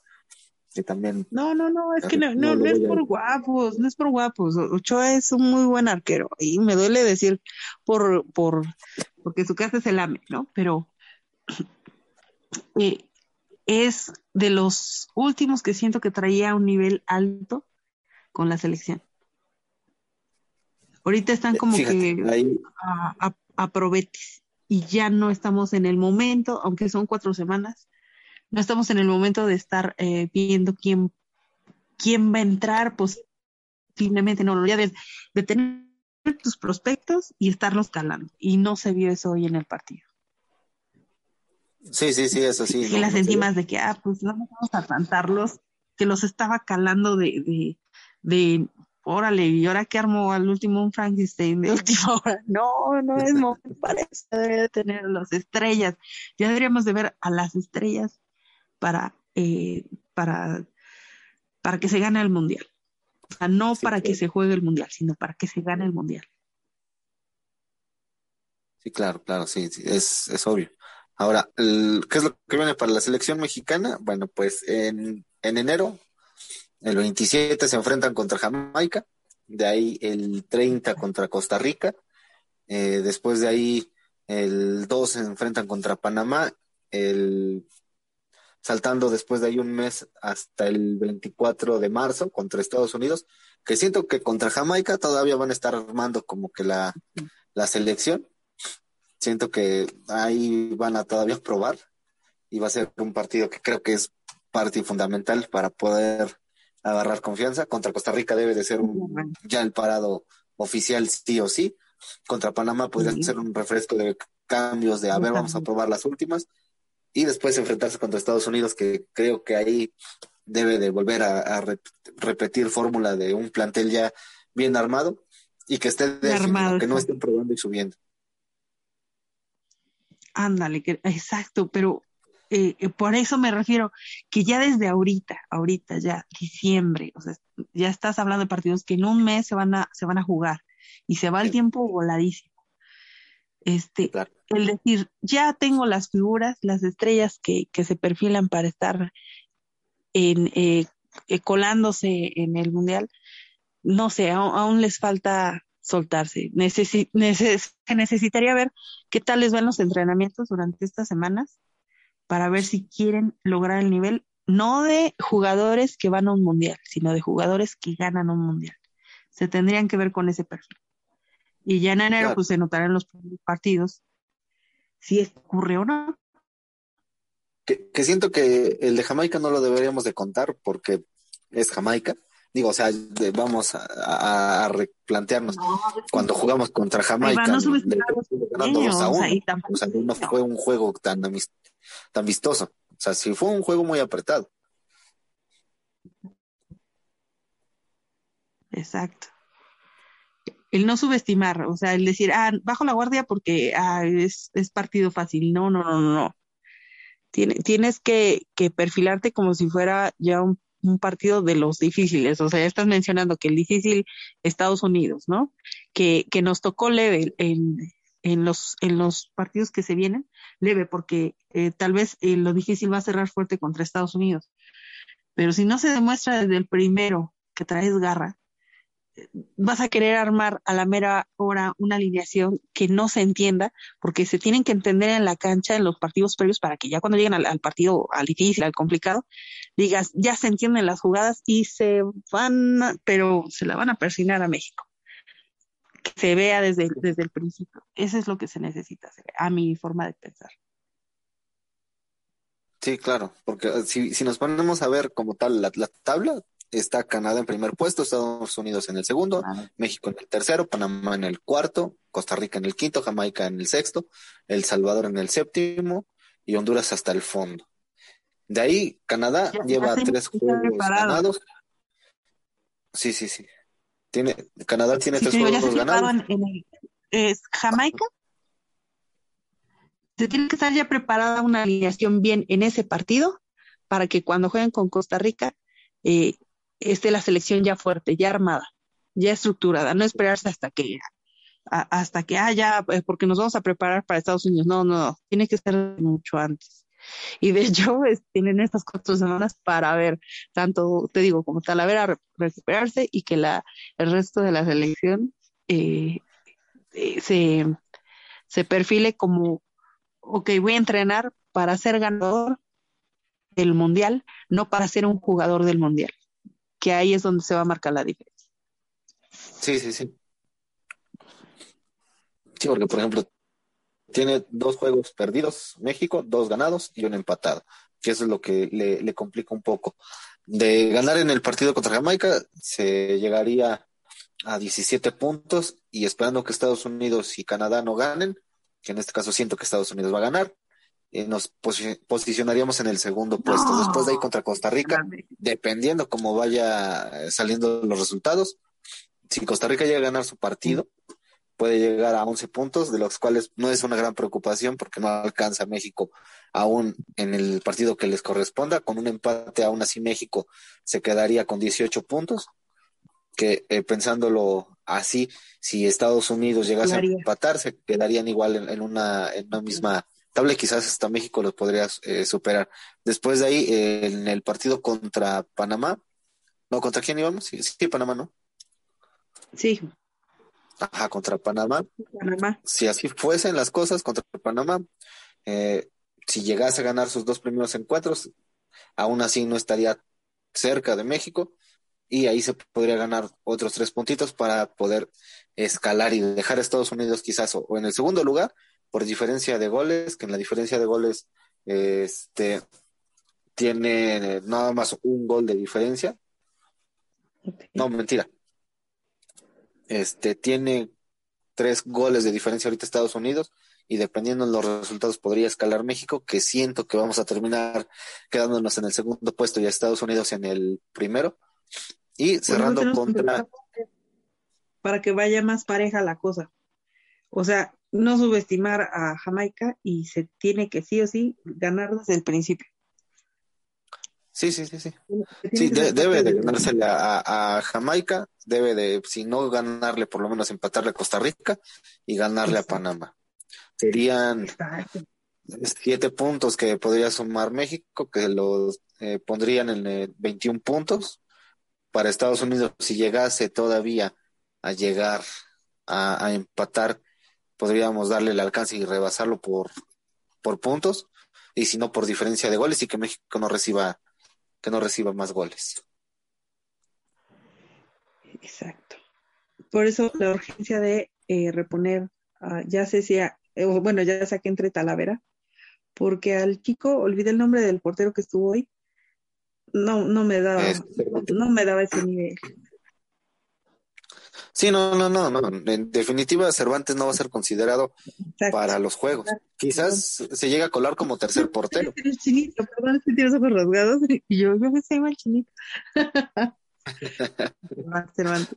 que también... No, no, no, es que no, no, no, es por guapos, no es por guapos. Ochoa es un muy buen arquero y me duele decir por, por, porque su casa es el AME, ¿no? Pero eh, es de los últimos que siento que traía un nivel alto con la selección. Ahorita están como que a, a, probetes y ya no estamos en el momento, aunque son cuatro semanas, no estamos en el momento de estar eh, viendo quién, quién va a entrar posiblemente, no, ya de, de tener tus prospectos y estarlos calando. Y no se vio eso hoy en el partido. Sí, sí, sí, eso sí. Y las encimas de que, ah, pues vamos a cantarlos, que los estaba calando de, de, de, órale, y ahora que armó al último un Frankenstein de última <laughs> hora. No, no es momento para eso, debería de tener las estrellas. Ya deberíamos de ver a las estrellas para, eh, para, para que se gane el mundial. O sea, no para que se juegue el mundial, sino para que se gane el mundial. Sí, claro, claro, sí, sí es, es obvio. Ahora, ¿qué es lo que viene para la selección mexicana? Bueno, pues en, enero, el 27 se enfrentan contra Jamaica, de ahí el 30 contra Costa Rica, eh, después de ahí el 2 se enfrentan contra Panamá, el saltando después de ahí un mes hasta el 24 de marzo contra Estados Unidos, que siento que contra Jamaica todavía van a estar armando como que la, la selección, siento que ahí van a todavía probar y va a ser un partido que creo que es parte fundamental para poder agarrar confianza. Contra Costa Rica debe de ser un, ya el parado oficial sí o sí. Contra Panamá podría ser un refresco de cambios de, a ver, vamos a probar las últimas. Y después enfrentarse contra Estados Unidos, que creo que ahí debe de volver a, repetir fórmula de un plantel ya bien armado y que esté armado, que no estén probando y subiendo. Ándale, que, exacto, pero eh, eh, por eso me refiero que ya desde ahorita, ahorita ya diciembre, o sea, ya estás hablando de partidos que en un mes se van a, se van a jugar y se va el tiempo voladísimo. Este, el decir, ya tengo las figuras, las estrellas que, que se perfilan para estar en, eh, colándose en el mundial, no sé, aún les falta soltarse. necesitaría ver qué tal les van los entrenamientos durante estas semanas para ver si quieren lograr el nivel, no de jugadores que van a un mundial, sino de jugadores que ganan un mundial. Se tendrían que ver con ese perfil. Y ya en enero, pues se notarán los partidos si ocurre o no. Que, que siento que el de Jamaica no lo deberíamos de contar porque es Jamaica Digo, o sea, vamos a, replantearnos. Cuando jugamos contra Jamaica, no, o sea, no fue un juego tan, tan vistoso. O sea, sí fue un juego muy apretado. Exacto. El no subestimar, o sea, el decir, ah, bajo la guardia porque ah, es, es partido fácil. No, no, no, no. tienes que, que perfilarte como si fuera ya un partido de los difíciles, o sea, ya estás mencionando que el difícil Estados Unidos, ¿no? Que, nos tocó leve en, en, los, en los partidos que se vienen, leve, porque eh, tal vez eh, lo difícil va a cerrar fuerte contra Estados Unidos. Pero si no se demuestra desde el primero que traes garra, vas a querer armar a la mera hora una alineación que no se entienda, porque se tienen que entender en la cancha, en los partidos previos, para que ya cuando lleguen al, partido, al difícil, al complicado, digas, ya se entienden las jugadas y se van, pero se la van a persinar a México. Que se vea desde, desde el principio. Eso es lo que se necesita, a mi forma de pensar. Sí, claro, porque si, si nos ponemos a ver como tal la, la tabla, está Canadá en primer puesto, Estados Unidos en el segundo, México en el tercero, Panamá en el cuarto, Costa Rica en el quinto, Jamaica en el sexto, El Salvador en el séptimo y Honduras hasta el fondo. De ahí, Canadá lleva tres juegos ganados. Sí, sí, sí. Tiene, Canadá tiene tres juegos ganados. ¿Es Jamaica? Se tiene que estar ya preparada una alineación bien en ese partido para que cuando jueguen con Costa Rica eh, esté la selección ya fuerte, ya armada, ya estructurada, no esperarse hasta que hasta que haya, ah, porque nos vamos a preparar para Estados Unidos. No, no, tiene que ser mucho antes. Y de hecho, <laughs> tienen estas cuatro semanas para ver tanto, te digo, como Talavera recuperarse y que la, el resto de la selección eh, eh, se, se perfile como, ok, voy a entrenar para ser ganador del mundial, no para ser un jugador del mundial, que ahí es donde se va a marcar la diferencia. Sí, sí, sí. Sí, porque por ejemplo, tiene dos juegos perdidos México, dos ganados y un empatado, que eso es lo que le, le complica un poco. De ganar en el partido contra Jamaica, se llegaría a 17 puntos y esperando que Estados Unidos y Canadá no ganen, que en este caso siento que Estados Unidos va a ganar, eh, nos posicionaríamos en el segundo puesto. Después de ahí contra Costa Rica, dependiendo cómo vaya saliendo los resultados, si Costa Rica llega a ganar su partido, puede llegar a 11 puntos, de los cuales no es una gran preocupación porque no alcanza México aún en el partido que les corresponda. Con un empate, aún así México se quedaría con 18 puntos, que eh, pensándolo así, si Estados Unidos llegase a empatar, se quedarían igual en, una, en una misma tabla quizás hasta México los podría eh, superar. Después de ahí, en el partido contra Panamá, no, ¿contra quién íbamos? Sí, sí Panamá, ¿no? Sí. Ajá, contra Panamá. Panamá. Si así fuesen las cosas contra Panamá, eh, si llegase a ganar sus dos primeros encuentros, aún así no estaría cerca de México y ahí se podría ganar otros tres puntitos para poder escalar y dejar a Estados Unidos quizás o, en el segundo lugar por diferencia de goles, que en la diferencia de goles este tiene nada más un gol de diferencia. No, mentira, este, tiene tres goles de diferencia ahorita Estados Unidos y dependiendo de los resultados podría escalar México, que siento que vamos a terminar quedándonos en el segundo puesto y a Estados Unidos en el primero. Y cerrando contra... Para que vaya más pareja la cosa. O sea, no subestimar a Jamaica y se tiene que sí o sí ganar desde el principio. Sí, sí, sí, sí. Sí, debe de ganársele a, Jamaica, debe de, si no ganarle, por lo menos empatarle a Costa Rica y ganarle a Panamá. Serían siete puntos que podría sumar México, que los eh, pondrían en 21 eh, puntos. Para Estados Unidos, si llegase todavía a llegar a, a empatar, podríamos darle el alcance y rebasarlo por, por puntos, y si no por diferencia de goles y que México no reciba que no reciba más goles. Exacto. Por eso la urgencia de eh, reponer, ya sé si, eh, bueno, ya saqué entre Talavera, porque al chico, olvidé el nombre del portero que estuvo hoy, no, no me daba, no me daba ese nivel. Sí, no, no, no, no. En definitiva, Cervantes no va a ser considerado para los juegos. Quizás se llega a colar como tercer portero. El chinito, perdón, si tienes ojos rasgados. Y yo, yo me mal chinito. <laughs>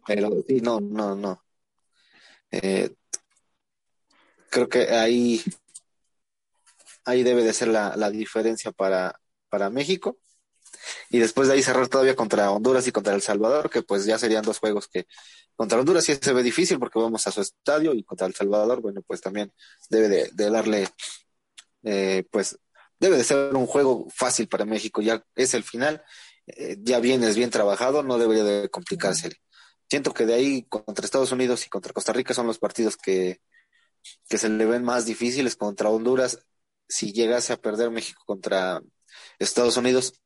Pero sí, no, no, no. Eh, creo que ahí, ahí debe de ser la, la diferencia para, para México y después de ahí cerrar todavía contra Honduras y contra El Salvador, que pues ya serían dos juegos que contra Honduras sí se ve difícil porque vamos a su estadio y contra El Salvador, bueno, pues también debe de, darle, eh, pues debe de ser un juego fácil para México, ya es el final, eh, ya vienes bien trabajado, no debería de complicarse. Siento que de ahí contra Estados Unidos y contra Costa Rica son los partidos que, que se le ven más difíciles contra Honduras. Si llegase a perder México contra Estados Unidos,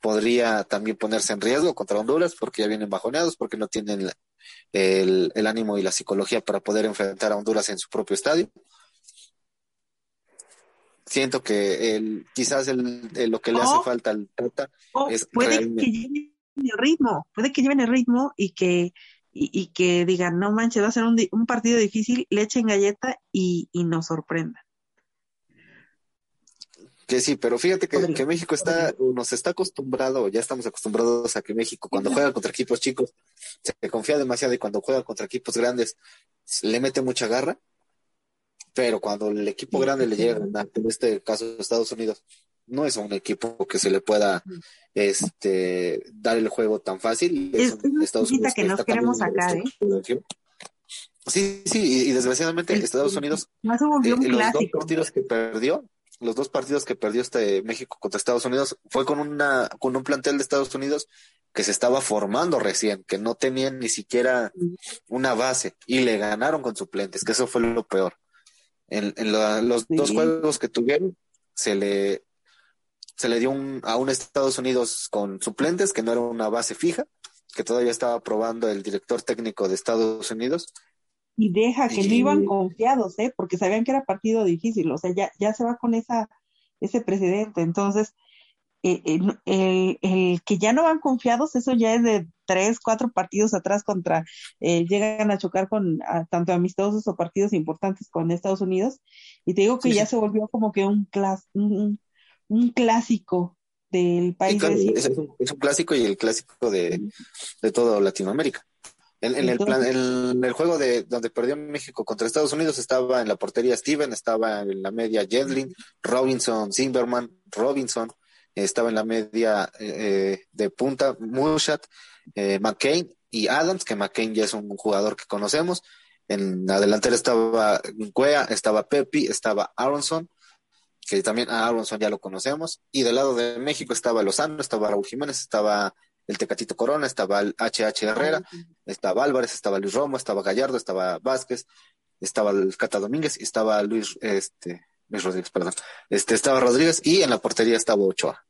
podría también ponerse en riesgo contra Honduras porque ya vienen bajoneados, porque no tienen el, el, ánimo y la psicología para poder enfrentar a Honduras en su propio estadio. Siento que el, quizás el, lo que le hace falta al Tata es puede que lleven el ritmo, puede que lleven el ritmo y que y, que digan, no manches, va a ser un, un partido difícil, le echen galleta y, y nos sorprendan. Que sí, pero fíjate que, México está, nos está acostumbrado, ya estamos acostumbrados a que México cuando juega contra equipos chicos se confía demasiado y cuando juega contra equipos grandes le mete mucha garra, pero cuando el equipo grande le llega, en este caso Estados Unidos, no es un equipo que se le pueda este dar el juego tan fácil. Es, Estados Unidos que nos queremos sacar, ¿eh? Sí, sí, y, desgraciadamente Estados Unidos, eh, los dos partidos que perdió, los dos partidos que perdió este México contra Estados Unidos fue con una con un plantel de Estados Unidos que se estaba formando recién, que no tenían ni siquiera una base y le ganaron con suplentes, que eso fue lo peor. En, los dos juegos que tuvieron se le se le dio un, a un Estados Unidos con suplentes que no era una base fija, que todavía estaba probando el director técnico de Estados Unidos y deja que no iban confiados, ¿eh? porque sabían que era partido difícil, o sea, ya, ya se va con esa, ese precedente. Entonces, eh, el, el, que ya no van confiados, eso ya es de tres, cuatro partidos atrás contra, eh, llegan a chocar con tanto amistosos o partidos importantes con Estados Unidos, y te digo que ya se volvió como que un, clas, un, un clásico del país. es, un, es, un, clásico y el clásico de, de toda Latinoamérica. En, el plan, en el juego de donde perdió México contra Estados Unidos estaba en la portería Steven, estaba en la media Jedlin, Robinson, Zimmerman, Robinson, estaba en la media eh, de punta Mushat, eh, McCain y Adams, que McCain ya es un jugador que conocemos. En la delantera estaba Cuea, estaba Pepi, estaba Aronson, que también a Aronson ya lo conocemos. Y del lado de México estaba Lozano, estaba Raúl Jiménez, estaba el Tecatito Corona, estaba el HH Herrera, estaba Álvarez, estaba Luis Romo, estaba Gallardo, estaba Vázquez, estaba el Cata Domínguez, estaba Luis, este, Luis Rodríguez, perdón, este, estaba Rodríguez y en la portería estaba Ochoa.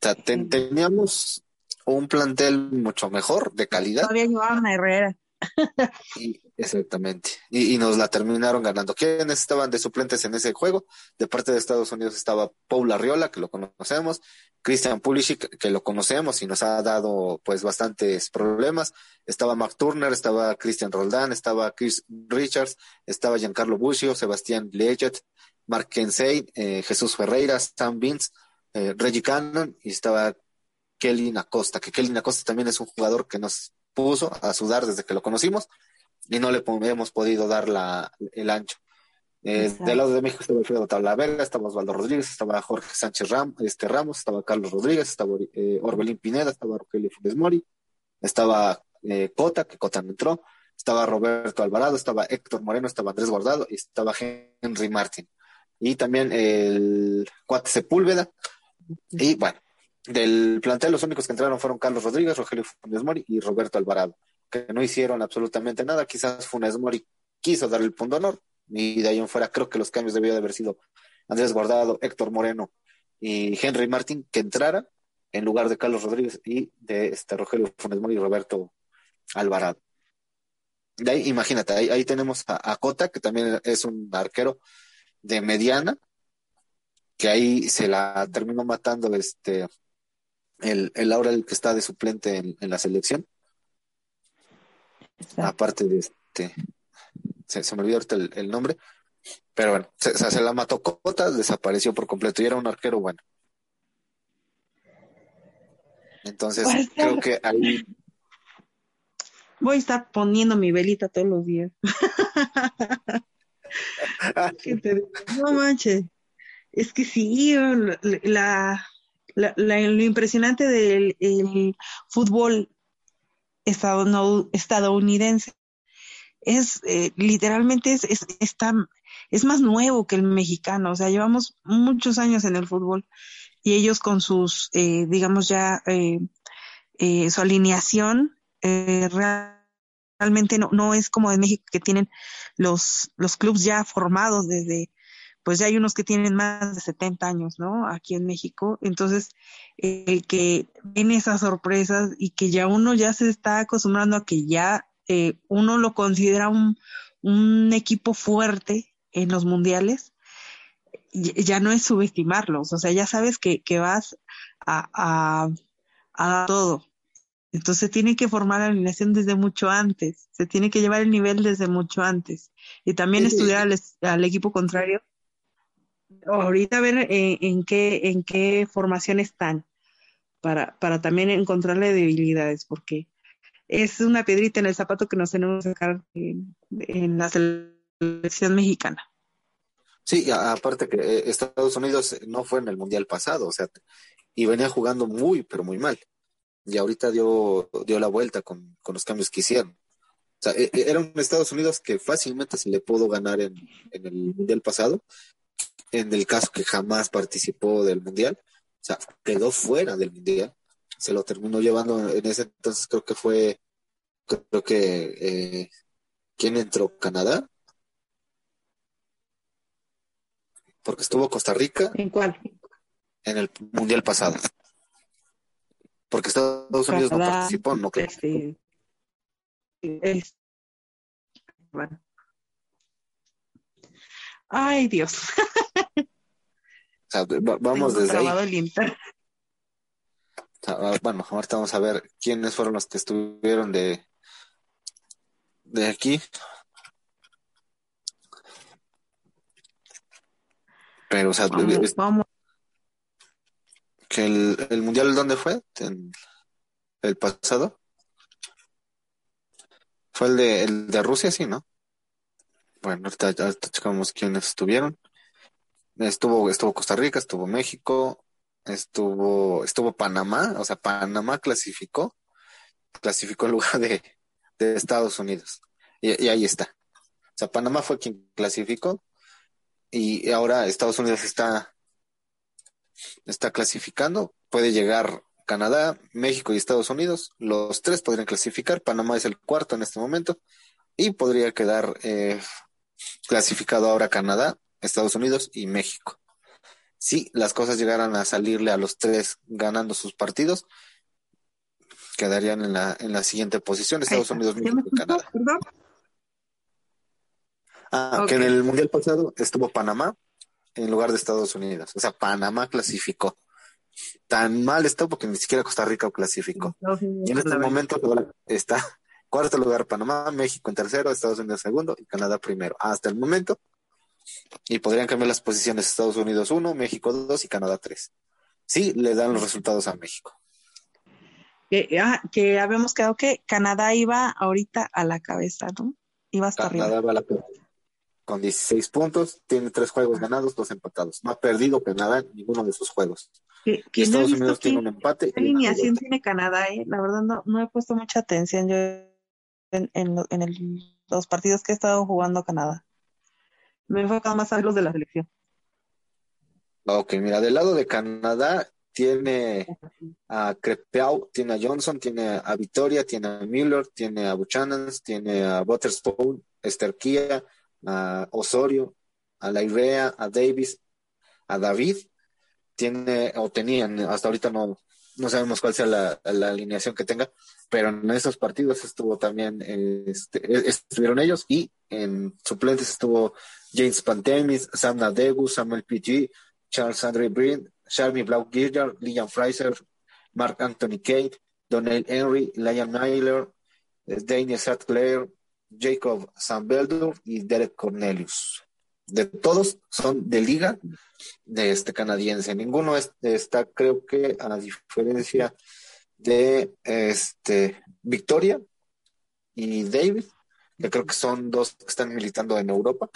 O sea, teníamos un plantel mucho mejor, de calidad. Todavía llevaban a Herrera. <laughs> Exactamente. Y, nos la terminaron ganando. ¿Quiénes estaban de suplentes en ese juego? De parte de Estados Unidos estaba Paul Arriola, que lo conocemos, Christian Pulisic, que lo conocemos y nos ha dado pues bastantes problemas. Estaba Mark Turner, estaba Christian Roldán, estaba Chris Richards, estaba Giancarlo Buccio, Sebastián Leggett, Mark Kensey, eh, Jesús Ferreira, Sam Vince, eh, Reggie Cannon y estaba Kelly Acosta, que Kelly Acosta también es un jugador que nos puso a sudar desde que lo conocimos y no le hemos podido dar la, el ancho. Eh, del lado de México estaba Alfredo Talavera, estaba Osvaldo Rodríguez, estaba Jorge Sánchez Ram, este Ramos, estaba Carlos Rodríguez, estaba eh, Orbelín Pineda, estaba Rogelio Funes Mori, estaba eh, Cota, que Cota no entró, estaba Roberto Alvarado, estaba Héctor Moreno, estaba Andrés Guardado y estaba Henry Martin. Y también el Cuate Sepúlveda. Y bueno, del plantel los únicos que entraron fueron Carlos Rodríguez, Rogelio Funes Mori y Roberto Alvarado, que no hicieron absolutamente nada. Quizás Funes Mori quiso dar el punto honor y de ahí en fuera creo que los cambios debió de haber sido Andrés Guardado, Héctor Moreno y Henry Martín que entrara en lugar de Carlos Rodríguez y de este Rogelio Funes Mori y Roberto Alvarado. De ahí, imagínate, ahí, tenemos a Cota, que también es un arquero de mediana, que ahí se la terminó matando este el, el el que está de suplente en, la selección. Aparte de este, se, me olvidó ahorita el, nombre, pero bueno, se, se, la mató Cota, desapareció por completo y era un arquero bueno. Entonces, creo que ahí. Voy a estar poniendo mi velita todos los días. <laughs> no manches. Es que sí, la, lo impresionante del fútbol estadounidense es eh, literalmente es, es, es más nuevo que el mexicano, o sea, llevamos muchos años en el fútbol y ellos con sus, eh, digamos ya, eh, su alineación realmente no, no es como en México que tienen los, los clubes ya formados desde pues ya hay unos que tienen más de 70 años, ¿no? Aquí en México. Entonces, el que ven esas sorpresas y que ya uno ya se está acostumbrando a que ya eh, uno lo considera un, un equipo fuerte en los mundiales, ya no es subestimarlos, o sea, ya sabes que, que vas a, a, a todo. Entonces tiene que formar la alineación desde mucho antes, se tiene que llevar el nivel desde mucho antes y también estudiar al, al, equipo contrario ahorita ver eh, en, qué, en qué formación están para, para también encontrarle debilidades, porque es una piedrita en el zapato que nos tenemos que sacar en, la selección mexicana. Sí, aparte que eh, Estados Unidos no fue en el Mundial pasado, o sea, y venía jugando muy, pero muy mal. Y ahorita dio, dio la vuelta con, con los cambios que hicieron. O sea, e, e, era un Estados Unidos que fácilmente se le pudo ganar en, en el Mundial pasado en el caso que jamás participó del Mundial, o sea, quedó fuera del Mundial, se lo terminó llevando en ese entonces, creo que fue, creo que, eh, ¿quién entró? ¿Canadá? Porque estuvo Costa Rica. ¿En cuál? En el Mundial pasado. Porque Estados Unidos no participó, ¿no? Creo. Este, es- bueno. Ay, Dios. <laughs> O sea, va- vamos desde ahí. el Ah, Bueno, ahorita vamos a ver quiénes fueron los que estuvieron de, de aquí. Pero, o sea, Vamos, vamos. que el, el mundial, ¿dónde fue? En- el pasado. Fue el de, el de Rusia, sí, ¿no? Bueno, ahorita, ahorita checamos quiénes estuvieron. Estuvo, estuvo Costa Rica, estuvo México, estuvo, estuvo Panamá, o sea, Panamá clasificó, clasificó en lugar de, de Estados Unidos. Y, ahí está. O sea, Panamá fue quien clasificó y ahora Estados Unidos está, está clasificando. Puede llegar Canadá, México y Estados Unidos. Los tres podrían clasificar. Panamá es el cuarto en este momento y podría quedar eh, clasificado ahora Canadá, Estados Unidos y México. Si las cosas llegaran a salirle a los tres ganando sus partidos, quedarían en la, en la siguiente posición, Estados. Unidos, ¿Ya me México y Canadá. Ah, que en el Mundial pasado estuvo Panamá en lugar de Estados Unidos. O sea, Panamá clasificó. Tan mal está porque ni siquiera Costa Rica clasificó. Y en este momento está cuarto lugar Panamá, México en tercero, Estados Unidos segundo y Canadá primero. Hasta el momento. Y podrían cambiar las posiciones Estados Unidos uno, México dos y Canadá tres. Sí, le dan los resultados a México. Que, ah, que habíamos quedado que Canadá iba ahorita a la cabeza, ¿no? Iba hasta arriba. Canadá va a la con 16 puntos, tiene tres juegos ganados, dos empatados. No ha perdido Canadá en ninguno de sus juegos. Que, que Estados Unidos tiene un empate. qué alineación tiene Canadá, ¿eh? La verdad no, no he puesto mucha atención yo en, en, en el- los partidos que he estado jugando Canadá. Me he más a los de la selección. Ok, mira, del lado de Canadá tiene a Crepeau, tiene a Johnson, tiene a Victoria, tiene a Miller, tiene a Buchanan, tiene a Waterspoon, Esterquía, a Osorio, a Lairea, a Davis, a David, tiene, o tenían, hasta ahorita no, no sabemos cuál sea la, la alineación que tenga, pero en esos partidos estuvo también, este, estuvieron ellos y en suplentes estuvo James Pantemis, Sam Nadegu, Samuel PG, Charles Andre Breen, Charmy Blau Gilliard, Liam Fraser, Mark Anthony Kate, Donnell Henry, Liam Myler, eh, Daniel Sadclair, Jacob Sambeldur y Derek Cornelius. De todos son de liga de este canadiense. Ninguno es- está, creo que a diferencia de este Victoria y David, que creo que son dos que están militando en Europa.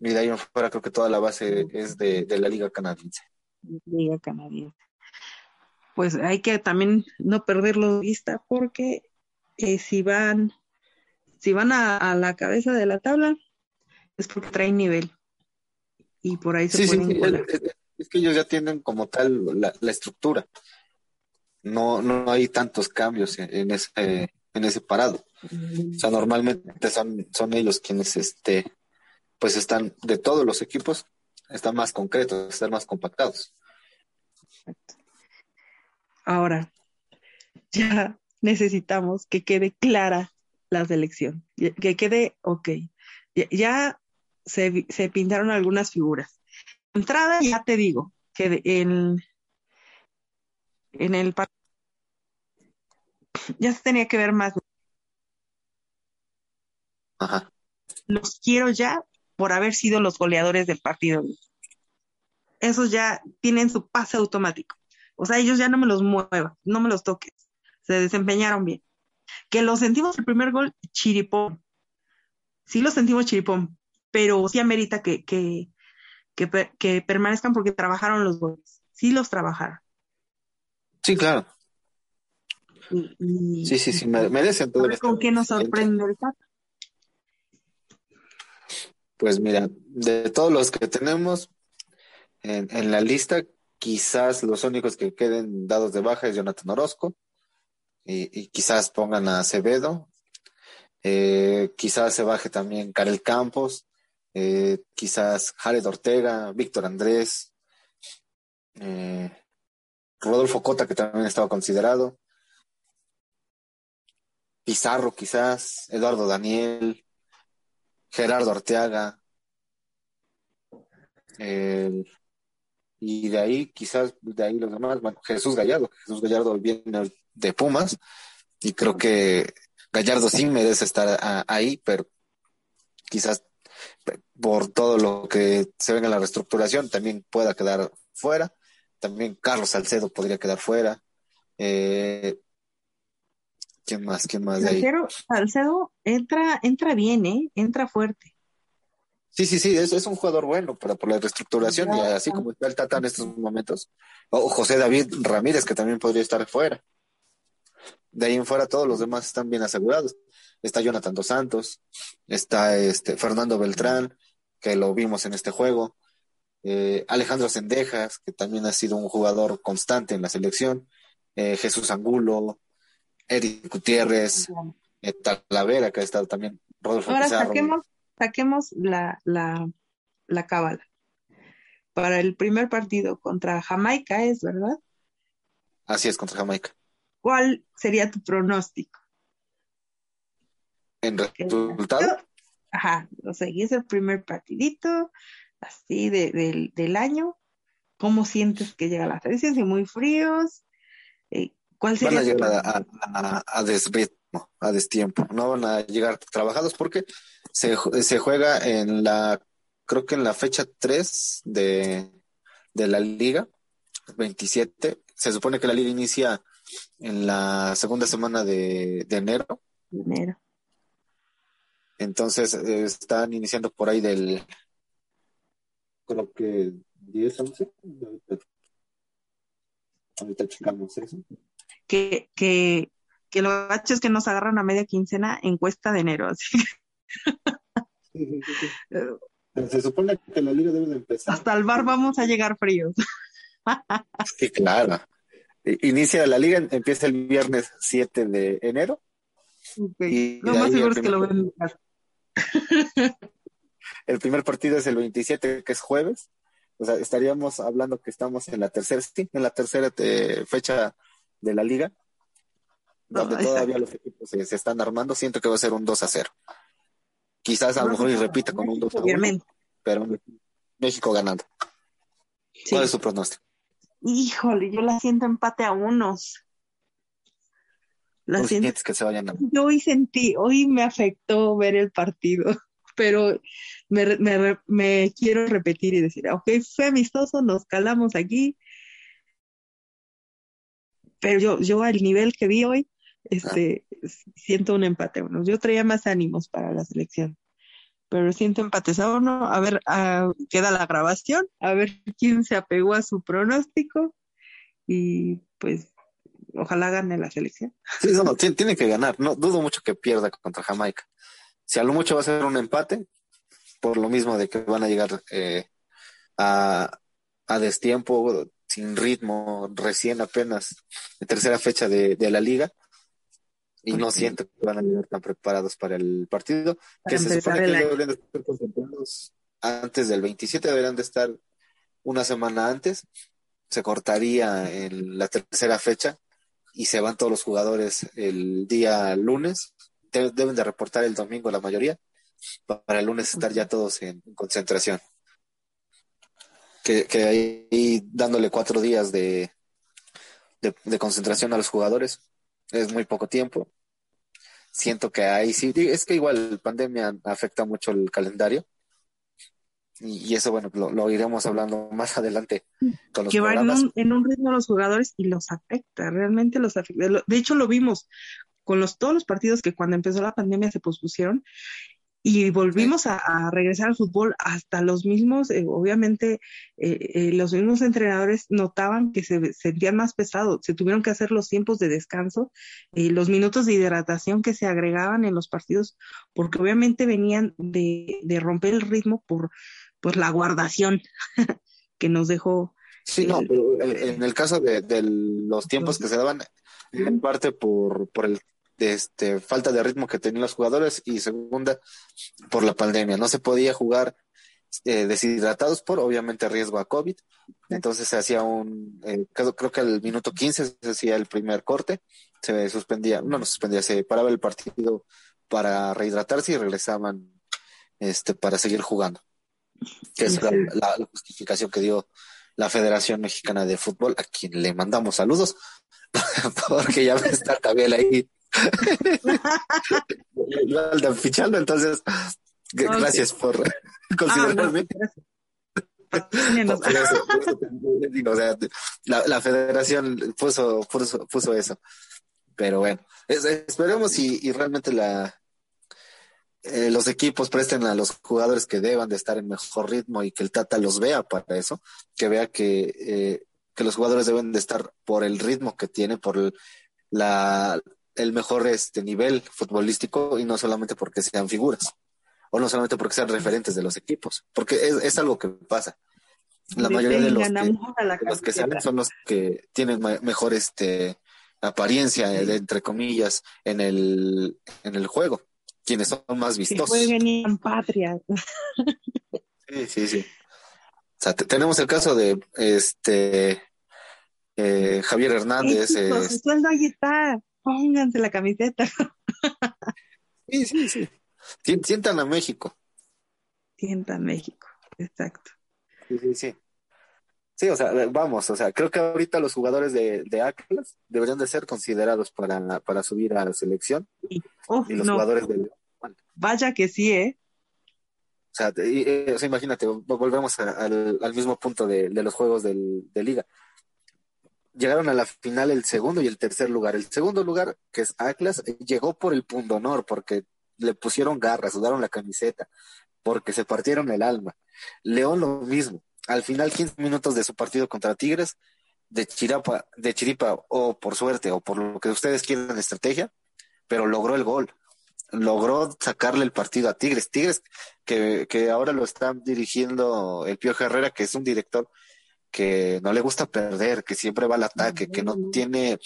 Y de ahí en fuera creo que toda la base es de, de la liga canadiense. Liga canadiense. Pues hay que también no perderlo de vista porque eh, si van, si van a, a la cabeza de la tabla es porque traen nivel y por ahí se Sí, sí, pueden sí, colar. es, es- es que ellos ya tienen como tal la, la estructura. No, no hay tantos cambios en, ese, en ese parado. O sea, normalmente son, son ellos quienes este, pues están de todos los equipos, están más concretos, están más compactados. Ahora, ya necesitamos que quede clara la selección, que quede ok. Ya, se, se pintaron algunas figuras. Entrada, ya te digo, que en, en el ya se tenía que ver más. Ajá. Los quiero ya por haber sido los goleadores del partido. Esos ya tienen su pase automático. O sea, ellos ya no me los muevas, no me los toques. Se desempeñaron bien. Que lo sentimos el primer gol, chiripón. Sí lo sentimos chiripón, pero sí amerita que, que, que permanezcan porque trabajaron los goles. Sí los trabajaron. Sí, claro. Y, y- Sí, sí, sí, me- merecen todo ¿Con qué nos sorprende el Tata? Pues mira, de todos los que tenemos, En, en la lista, quizás los únicos que queden dados de baja es Jonathan Orozco, y, y quizás pongan a Acevedo, eh, quizás se baje también Karel Campos, eh, quizás Jared Ortega, Víctor Andrés, eh, Rodolfo Cota, que también estaba considerado, Pizarro quizás, Eduardo Daniel, Gerardo Arteaga, y de ahí quizás de ahí los demás, bueno, Jesús Gallardo, Jesús Gallardo viene de Pumas. Y creo que Gallardo sí merece estar ahí, pero quizás por todo lo que se venga en la reestructuración también pueda quedar fuera. También Carlos Salcedo podría quedar fuera. Eh, ¿Quién más? ¿Quién más de ahí? Salcedo entra, entra bien, ¿eh? Entra fuerte. Sí, sí, sí, es, es un jugador bueno, pero por la reestructuración y así como está el Tata en estos momentos. O José David Ramírez, que también podría estar fuera. De ahí en fuera todos los demás están bien asegurados. Está Jonathan Dos Santos, está este Fernando Beltrán, que lo vimos en este juego, eh, Alejandro Sendejas, que también ha sido un jugador constante en la selección, eh, Jesús Angulo, Eric Gutiérrez, eh, Talavera, que ha estado también, Rodolfo Ahora saquemos, saquemos la, la, la cábala. Para el primer partido contra Jamaica es, ¿verdad? Así es, contra Jamaica. ¿Cuál sería tu pronóstico? ¿En resultado? Ajá, o sea, y es el primer partidito, así de, del año. ¿Cómo sientes que llega la selección? Si muy fríos. Eh, ¿Cuál sería? Van a llegar a, a, a, desritmo, a destiempo. No van a llegar trabajados porque se, se juega en la, creo que en la fecha 3 de, de la liga, 27. Se supone que la liga inicia en la segunda semana de, de enero. Enero. Entonces eh, están iniciando por ahí del creo que 10, 11. Ahorita checamos eso. Que, que, que lo gacho es que nos agarran a media quincena encuesta de enero, así. <laughs> Se supone que la liga debe de empezar. Hasta el bar vamos a llegar fríos. <laughs> sí, claro. Inicia la liga, empieza el viernes 7 de enero. Okay. Lo más seguro es que lo ven en. <laughs> el primer partido es el 27, que es jueves. O sea, estaríamos hablando que estamos en la tercera, sí, en la tercera te, fecha de la liga, donde no, todavía los equipos se, se, están armando. Siento que va a ser un 2 a 0. Quizás a lo mejor y repita con un 2 a 1, pero México ganando. Sí. ¿Cuál es su pronóstico? Híjole, yo la siento empate a unos. La siento... que se vayan a... Yo hoy sentí, hoy me afectó ver el partido, pero me, me, me quiero repetir y decir, ok, fue amistoso, nos calamos aquí, pero yo, yo al nivel que vi hoy, este, ah. siento un empate. Bueno, yo traía más ánimos para la selección. Pero siento empatizado no a ver uh, queda la grabación a ver quién se apegó a su pronóstico y pues ojalá gane la selección. Sí no, tiene, tiene que ganar no dudo mucho que pierda contra Jamaica si a lo mucho va a ser un empate por lo mismo de que van a llegar eh, a, a destiempo sin ritmo recién apenas de tercera fecha de, de la liga y no siento que van a llegar tan preparados para el partido, para que se supone que deberían de estar concentrados antes del 27, deberían de estar una semana antes, se cortaría en la tercera fecha y se van todos los jugadores el día lunes, deben de reportar el domingo la mayoría, para el lunes estar ya todos en concentración. Que, que ahí dándole cuatro días de, de, de concentración a los jugadores, es muy poco tiempo. Siento que ahí sí, es que igual pandemia afecta mucho el calendario. Y, y eso, bueno, lo, lo, iremos hablando más <laughs> adelante con los Que van en un, en un ritmo los jugadores y los afecta, realmente los afecta. De hecho, lo vimos con los, todos los partidos que cuando empezó la pandemia se pospusieron y volvimos a, a, regresar al fútbol hasta los mismos, eh, obviamente eh, eh, los mismos entrenadores notaban que se sentían más pesados, se tuvieron que hacer los tiempos de descanso, eh, los minutos de hidratación que se agregaban en los partidos, porque obviamente venían de, de romper el ritmo por, por la guardación. <laughs> que nos dejó. Sí, no, pero en el caso de, de los tiempos que se daban, en parte por, por el este, falta de ritmo que tenían los jugadores y segunda por la pandemia. No se podía jugar eh, deshidratados por obviamente riesgo a COVID. Entonces se hacía un, eh, creo, creo, que al minuto 15 se hacía el primer corte, se suspendía, no, no suspendía, se paraba el partido para rehidratarse y regresaban este, para seguir jugando. Que es la, justificación que dio la Federación Mexicana de Fútbol, a quien le mandamos saludos, <laughs> porque ya está también ahí fichando, entonces gracias por considerarme. la, federación puso, puso, eso. Pero bueno, esperemos y, realmente la eh, los equipos presten a los jugadores que deban de estar en mejor ritmo y que el Tata los vea para eso, que vea que, eh, que los jugadores deben de estar por el ritmo que tiene, por el, la, el mejor este nivel futbolístico y no solamente porque sean figuras o no solamente porque sean referentes de los equipos, porque es, algo que pasa. La mayoría de los que, los que salen son los que tienen mejor este apariencia, entre comillas, en el, en el juego, quienes son más vistosos. en patria. Sí, sí, sí. O sea, tenemos el caso de este eh, Javier Hernández. su sueldo ahí está pónganse la camiseta. sí, sí, sí. Sientan a México. Sientan México, exacto. Sí, sí, sí. Sí, o sea, vamos, o sea, creo que ahorita los jugadores de, de Atlas deberían de ser considerados para, para subir a la selección. y los jugadores de Vaya que sí, ¿eh? O sea, eh, imagínate, volvemos al, al, mismo punto de, de los juegos del, de liga llegaron a la final el segundo y el tercer lugar. El segundo lugar, que es Atlas, llegó por el punto honor, porque le pusieron garras, sudaron la camiseta, porque se partieron el alma. León lo mismo. Al final, 15 minutos de su partido contra Tigres, de Chirapa, de Chiripa, o por suerte, o por lo que ustedes quieran estrategia, pero logró el gol. Logró sacarle el partido a Tigres. Tigres, que, que ahora lo está dirigiendo el Pío Herrera, que es un director que no le gusta perder, que siempre va al ataque, que no tiene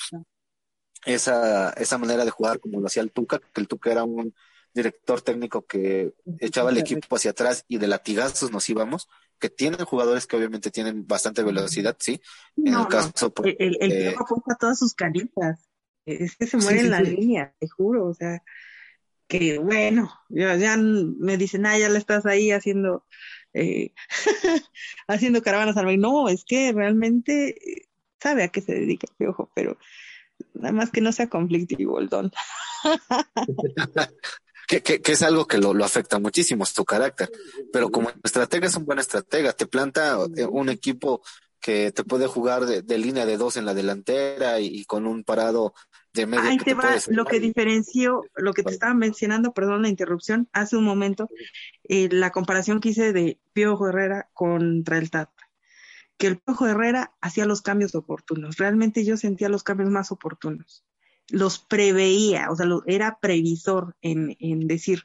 esa, esa manera de jugar como lo hacía el Tuca, que el Tuca era un director técnico que echaba el equipo hacia atrás y de latigazos nos íbamos, que tienen jugadores que obviamente tienen bastante velocidad, sí. En el caso, pues, el, el, el apunta todas sus canitas, es que se muere en la línea, te juro, o sea, que bueno, ya, ya me dicen, ah, ya le estás ahí haciendo eh, <laughs> haciendo caravanas al No, es que realmente eh, sabe a qué se dedica el piojo, pero nada más que no sea conflictivo el don. <laughs> que, que, que, es algo que lo, lo afecta muchísimo, es tu carácter. Pero como estratega es un buen estratega, te planta eh, un equipo que te puede jugar de, línea de dos en la delantera y, con un parado de. Ahí te, va lo que diferenció, lo que te estaba mencionando, perdón la interrupción, hace un momento, eh, la comparación que hice de Piojo Herrera contra el Tata. Que el Piojo Herrera hacía los cambios oportunos. Realmente yo sentía los cambios más oportunos. Los preveía, o sea, era previsor en, en decir,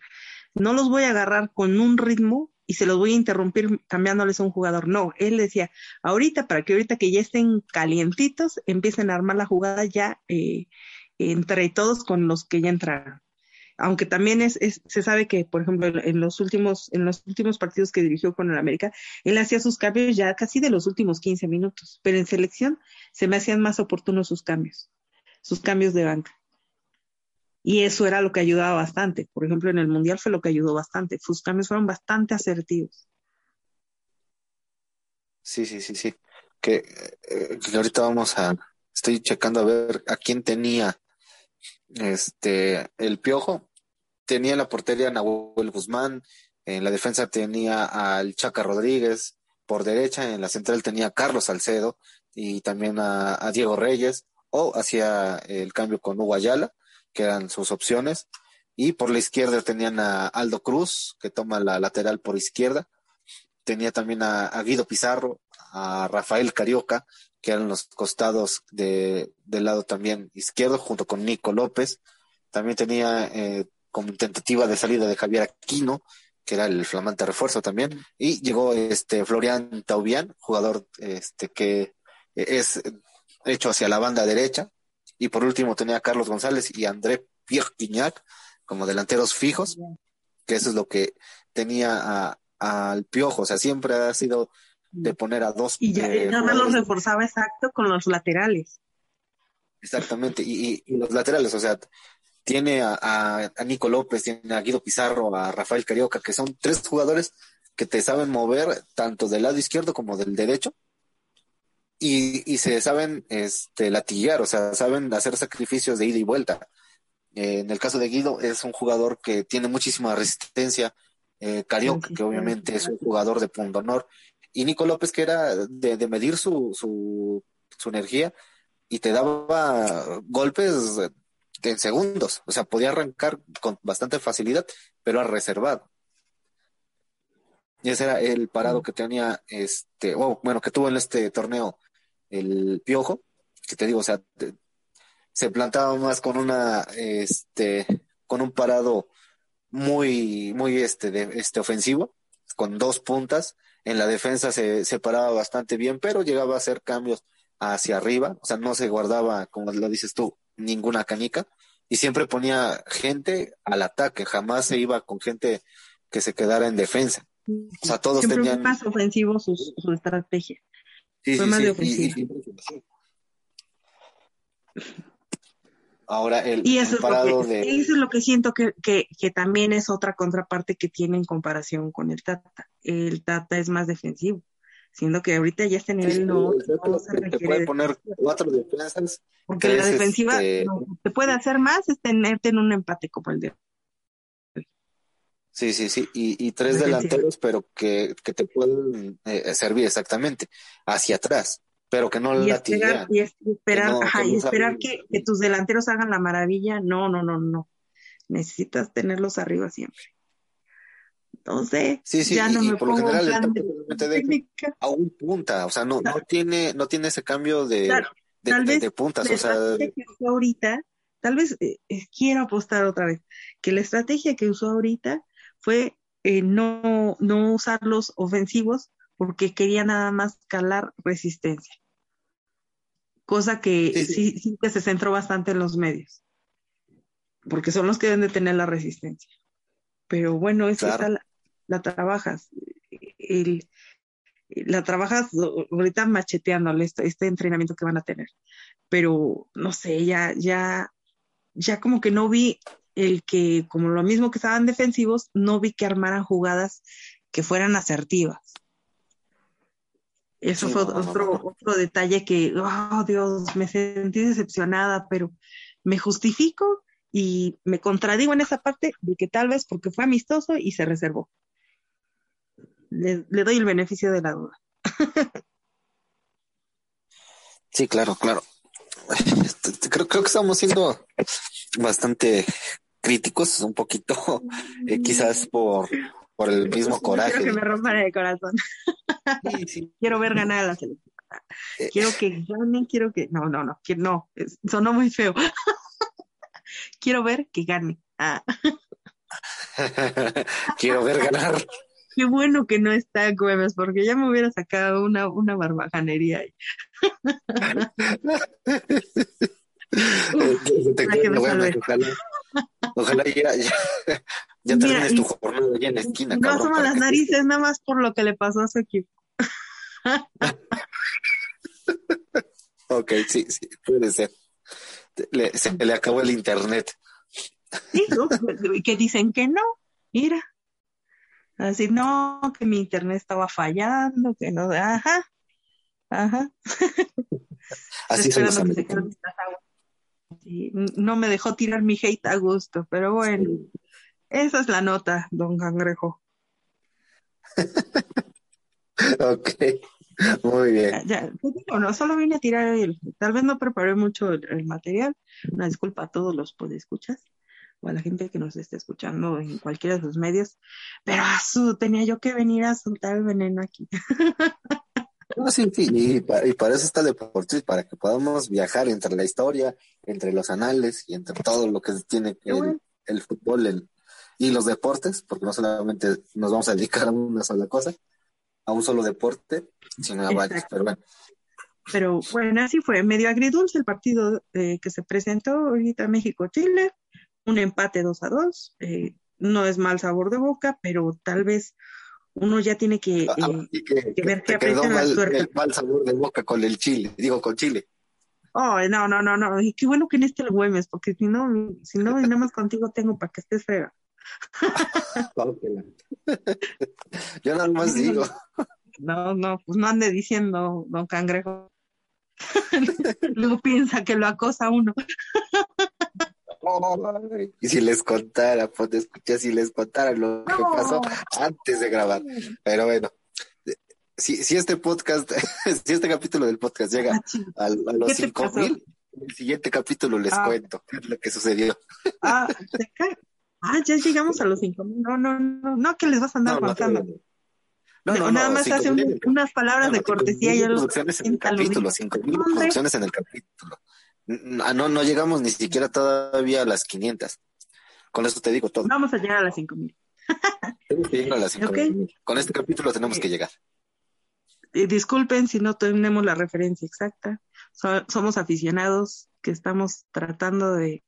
no los voy a agarrar con un ritmo y se los voy a interrumpir cambiándoles a un jugador. No, él decía, ahorita, para que ahorita que ya estén calientitos, empiecen a armar la jugada ya eh, entre todos con los que ya entraron. Aunque también es, se sabe que, por ejemplo, en los últimos, en los últimos partidos que dirigió con el América, él hacía sus cambios ya casi de los últimos 15 minutos, pero en selección se me hacían más oportunos sus cambios, sus cambios de banca. Y eso era lo que ayudaba bastante. Por ejemplo, en el Mundial fue lo que ayudó bastante. Sus cambios fueron bastante asertivos. Sí, sí, sí, sí. Que, eh, ahorita vamos a, estoy checando a ver a quién tenía este el piojo. Tenía en la portería Nahuel Guzmán, en la defensa tenía al Chaca Rodríguez, por derecha en la central tenía a Carlos Salcedo y también a, a Diego Reyes, o hacía el cambio con Hugo Ayala que eran sus opciones. Y por la izquierda tenían a Aldo Cruz, que toma la lateral por izquierda. Tenía también a, Guido Pizarro, a Rafael Carioca, que eran los costados de, del lado también izquierdo, junto con Nico López. También tenía eh, como tentativa de salida de Javier Aquino, que era el flamante refuerzo también, y llegó este Florian Taubian, jugador este que es hecho hacia la banda derecha, y por último tenía a Carlos González y André Pierre Guignac como delanteros fijos, que eso es lo que tenía al Piojo, o sea, siempre ha sido de poner a dos. Y ya eh, más los reforzaba exacto con los laterales. Exactamente, y, y, los laterales, o sea, tiene a, a, Nico López, tiene a Guido Pizarro, a Rafael Carioca, que son tres jugadores que te saben mover tanto del lado izquierdo como del derecho y, y se saben este, latiguear, o sea, saben hacer sacrificios de ida y vuelta. Eh, en el caso de Guido es un jugador que tiene muchísima resistencia, eh, Carioca, que obviamente es un jugador de punto honor, y Nico López que era de, de medir su, su, su energía y te daba golpes en segundos. O sea, podía arrancar con bastante facilidad, pero a reservado. Y ese era el parado que tenía, este, bueno, que tuvo en este torneo el Piojo, que te digo, o sea, se plantaba más con una, este, con un parado muy, muy, este, de, este, ofensivo, con dos puntas. En la defensa se, se paraba bastante bien, pero llegaba a hacer cambios hacia arriba, o sea, no se guardaba, como lo dices tú, ninguna canica y siempre ponía gente al ataque, jamás se iba con gente que se quedara en defensa. O sea, todos siempre tenían... Más ofensivo su, su estrategia. Sí, fue sí, más sí, de. Ahora el, y eso, el parado es lo que, de... eso es lo que siento que, que, que también es otra contraparte que tiene en comparación con el Tata. El Tata es más defensivo siendo que ahorita ya este nivel Sí, no, no se te requiere. puede de- poner cuatro defensas, porque la defensiva este, que te puede hacer más es tenerte en un empate como el de Sí, sí, sí, y, y tres delanteros, pero que, que te pueden eh, servir exactamente hacia atrás, pero que no y la esperar, y es- y esperar, no- ajá, que y esperar que, que tus delanteros hagan la maravilla, no, no, no, no. Necesitas tenerlos arriba siempre. Entonces, Sí, sí, ya no y- me por lo pongo en general de a un punta, o sea, no, no tiene, no tiene ese cambio de, Claro, de, de- de puntas, o sea, que ahorita, tal vez eh, eh, quiero apostar otra vez, que la estrategia que usó ahorita fue eh, no, no usar los ofensivos porque quería nada más calar resistencia. Cosa que Sí, sí, que se centró bastante en los medios, porque son los que deben de tener la resistencia. Pero bueno, es que Claro. esa la, la trabajas, el, la trabajas ahorita macheteándole este, este entrenamiento que van a tener. Pero no sé, ya, ya, ya como que no vi el que, como lo mismo que estaban defensivos, no vi que armaran jugadas que fueran asertivas. Eso Sí, fue no, no, no, otro, no. otro detalle que, oh Dios, me sentí decepcionada, pero me justifico y me contradigo en esa parte de que tal vez porque fue amistoso y se reservó. Le, le doy el beneficio de la duda. sí, claro, claro. <laughs> Este, Creo, creo que estamos siendo bastante críticos, un poquito, <laughs> eh, quizás por, por el mismo No coraje. Quiero que me rompan el corazón. Sí, <laughs> sí. Quiero ver ganar a la selección. Eh. Quiero que gane, quiero que. No, no, no, que no. sonó muy feo. <laughs> quiero ver que gane. Ah, Quiero ver ganar. qué bueno que no está Güemes, porque ya me hubiera sacado una, una barbajanería ahí. Eh, te me bueno, salvé. Ojalá, <laughs> ya, ya, <laughs> ya Mira, termines y- tu jornada allá en la esquina, No para las narices nada más por lo que le pasó a su equipo. <laughs> Ok, sí, sí, puede ser. Le- se le acabó el internet. Sí, ¿no? que dicen que no. Mira. Así, no, que mi internet estaba fallando, que no. Ajá. Ajá. Así son los que se americanos. quede las aguas. Sí, no me dejó tirar mi hate a gusto, pero bueno, esa es la nota, don Cangrejo. <laughs> Ok, muy bien. Ya, ya, digo, no, solo vine a tirar el, tal vez no preparé mucho el, el material, una disculpa a todos los podescuchas o a la gente que nos esté escuchando en cualquiera de sus medios, pero a su, tenía yo que venir a soltar el veneno aquí. <laughs> No, sí, sí, y, pa- y para eso está Deportes, para que podamos viajar entre la historia, entre los anales y entre todo lo que tiene el, el fútbol. el- y los deportes, porque no solamente nos vamos a dedicar a una sola cosa, a un solo deporte, sino a varios, pero bueno. Pero bueno, así fue, medio agridulce el partido eh, que se presentó ahorita México-Chile, un empate 2 a 2, eh, no es mal sabor de boca, pero tal vez uno ya tiene que, ah, eh, que, ver qué aprecia la suerte. El mal sabor de boca con el Chile, digo con Chile. Oh, no, no, no, no, y qué bueno que en este lo Güemes, porque si no, si no, nada más contigo tengo para que estés fea. <laughs> Yo nada más digo. No, no, pues no ande diciendo, don Cangrejo. <laughs> Luego piensa que lo acosa uno. <laughs> y si les contara, pues escuché si les contara lo que pasó antes de grabar. Pero bueno, si, si este podcast, <laughs> si este capítulo del podcast llega ah, a, los cinco mil, el siguiente capítulo les ah. cuento lo que sucedió. Ah, ah, ya llegamos a los cinco mil. No, no, no, no, que les vas a andar contando. No, no, nada más hace unas palabras de cortesía. y producciones en el capítulo, cinco mil producciones en el capítulo. Ah, no, no llegamos ni siquiera todavía a las 500. Con eso te digo todo. Vamos a llegar a las 5000. Tenemos que llegar a las 5000. Con este capítulo tenemos que llegar. disculpen si no tenemos la referencia exacta. somos aficionados que estamos tratando de,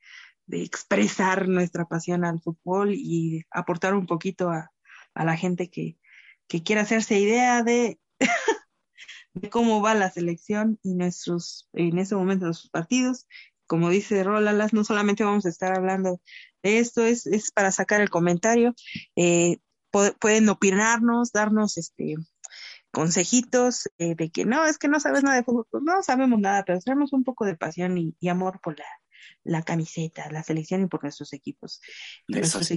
expresar nuestra pasión al fútbol y aportar un poquito a, la gente que, que quiera hacerse idea de de cómo va la selección y nuestros, en ese momento, nuestros partidos. Como dice Rolalas, no solamente vamos a estar hablando de esto, es, es para sacar el comentario. Eh, pueden opinarnos, darnos este consejitos eh, de que no, es que no sabes nada de fútbol, pues no sabemos nada, pero tenemos un poco de pasión y, amor por la, la camiseta, la selección y por nuestros equipos. Nuestros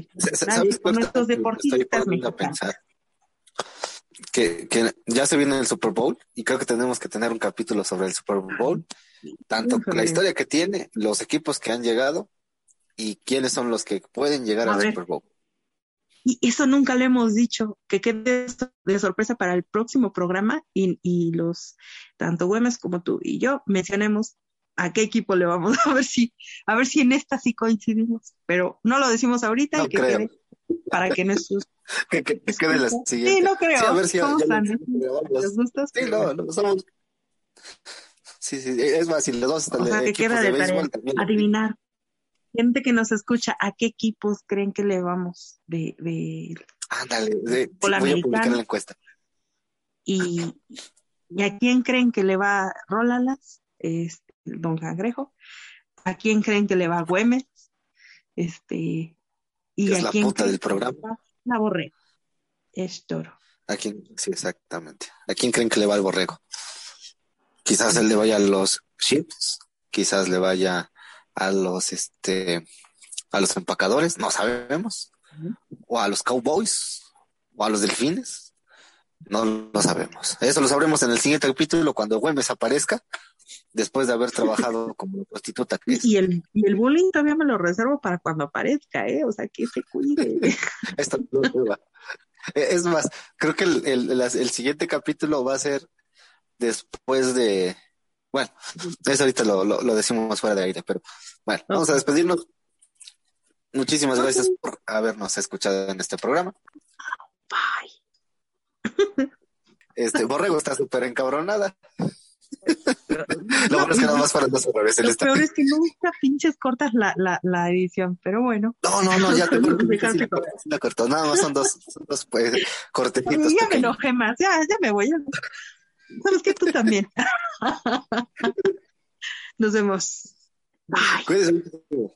por nuestros deportistas que, que ya se viene el Super Bowl y creo que tenemos que tener un capítulo sobre el Super Bowl, tanto la historia que tiene, los equipos que han llegado y quiénes son los que pueden llegar al Super Bowl. Y eso nunca le hemos dicho, que quede de sorpresa para el próximo programa y, y los, tanto Güemes como tú y yo, mencionemos a qué equipo le vamos a <laughs> ver si, a ver si en esta sí coincidimos, pero no lo decimos ahorita, no que para que nuestros <laughs> que, que, que quede la siguiente. Sí, no creo. Sí, a ver si somos ya, ¿Les gusta? Sí, no, no, somos... Sí, sí, es más, si les dos o sea, que queda de, de tarea adivinar. Gente que nos escucha, ¿a qué equipos creen que le vamos de, de Ándale, de, voy a publicar la encuesta. Y, ¿Y a quién creen que le va Rólalas? Este, don Cangrejo. ¿A quién creen que le va Güemes? Este, y es a la quién puta del programa. La borrego. Es toro. ¿A quién? Sí, exactamente. ¿A quién creen que le va el borrego? Quizás él le vaya a los chips, quizás le vaya a los este a los empacadores, no sabemos. O a los cowboys, o a los delfines. No lo sabemos. Eso lo sabremos en el siguiente capítulo cuando Güemes aparezca después de haber trabajado como prostituta. Y, el, y el bullying todavía me lo reservo para cuando aparezca, ¿eh? O sea, que se cuide. <laughs> Esto no e, Es más, creo que el, el, el, siguiente capítulo va a ser después de... Bueno, eso ahorita lo, lo, decimos fuera de aire, pero bueno, vamos a despedirnos. Muchísimas gracias por habernos escuchado en este programa. Bye. Este, Borrego está súper encabronada. Lo bueno es que nada más para dos vez. Lo peor es que nunca <laughs> pinches cortas la, la, la edición, pero bueno. No, no, no, ya <laughs> te la cortó. Nada más son dos, son dos pues, cortecitos. Ya me enojé más, ya, ya me voy. Sabes que tú también. <laughs> Nos vemos. Bye.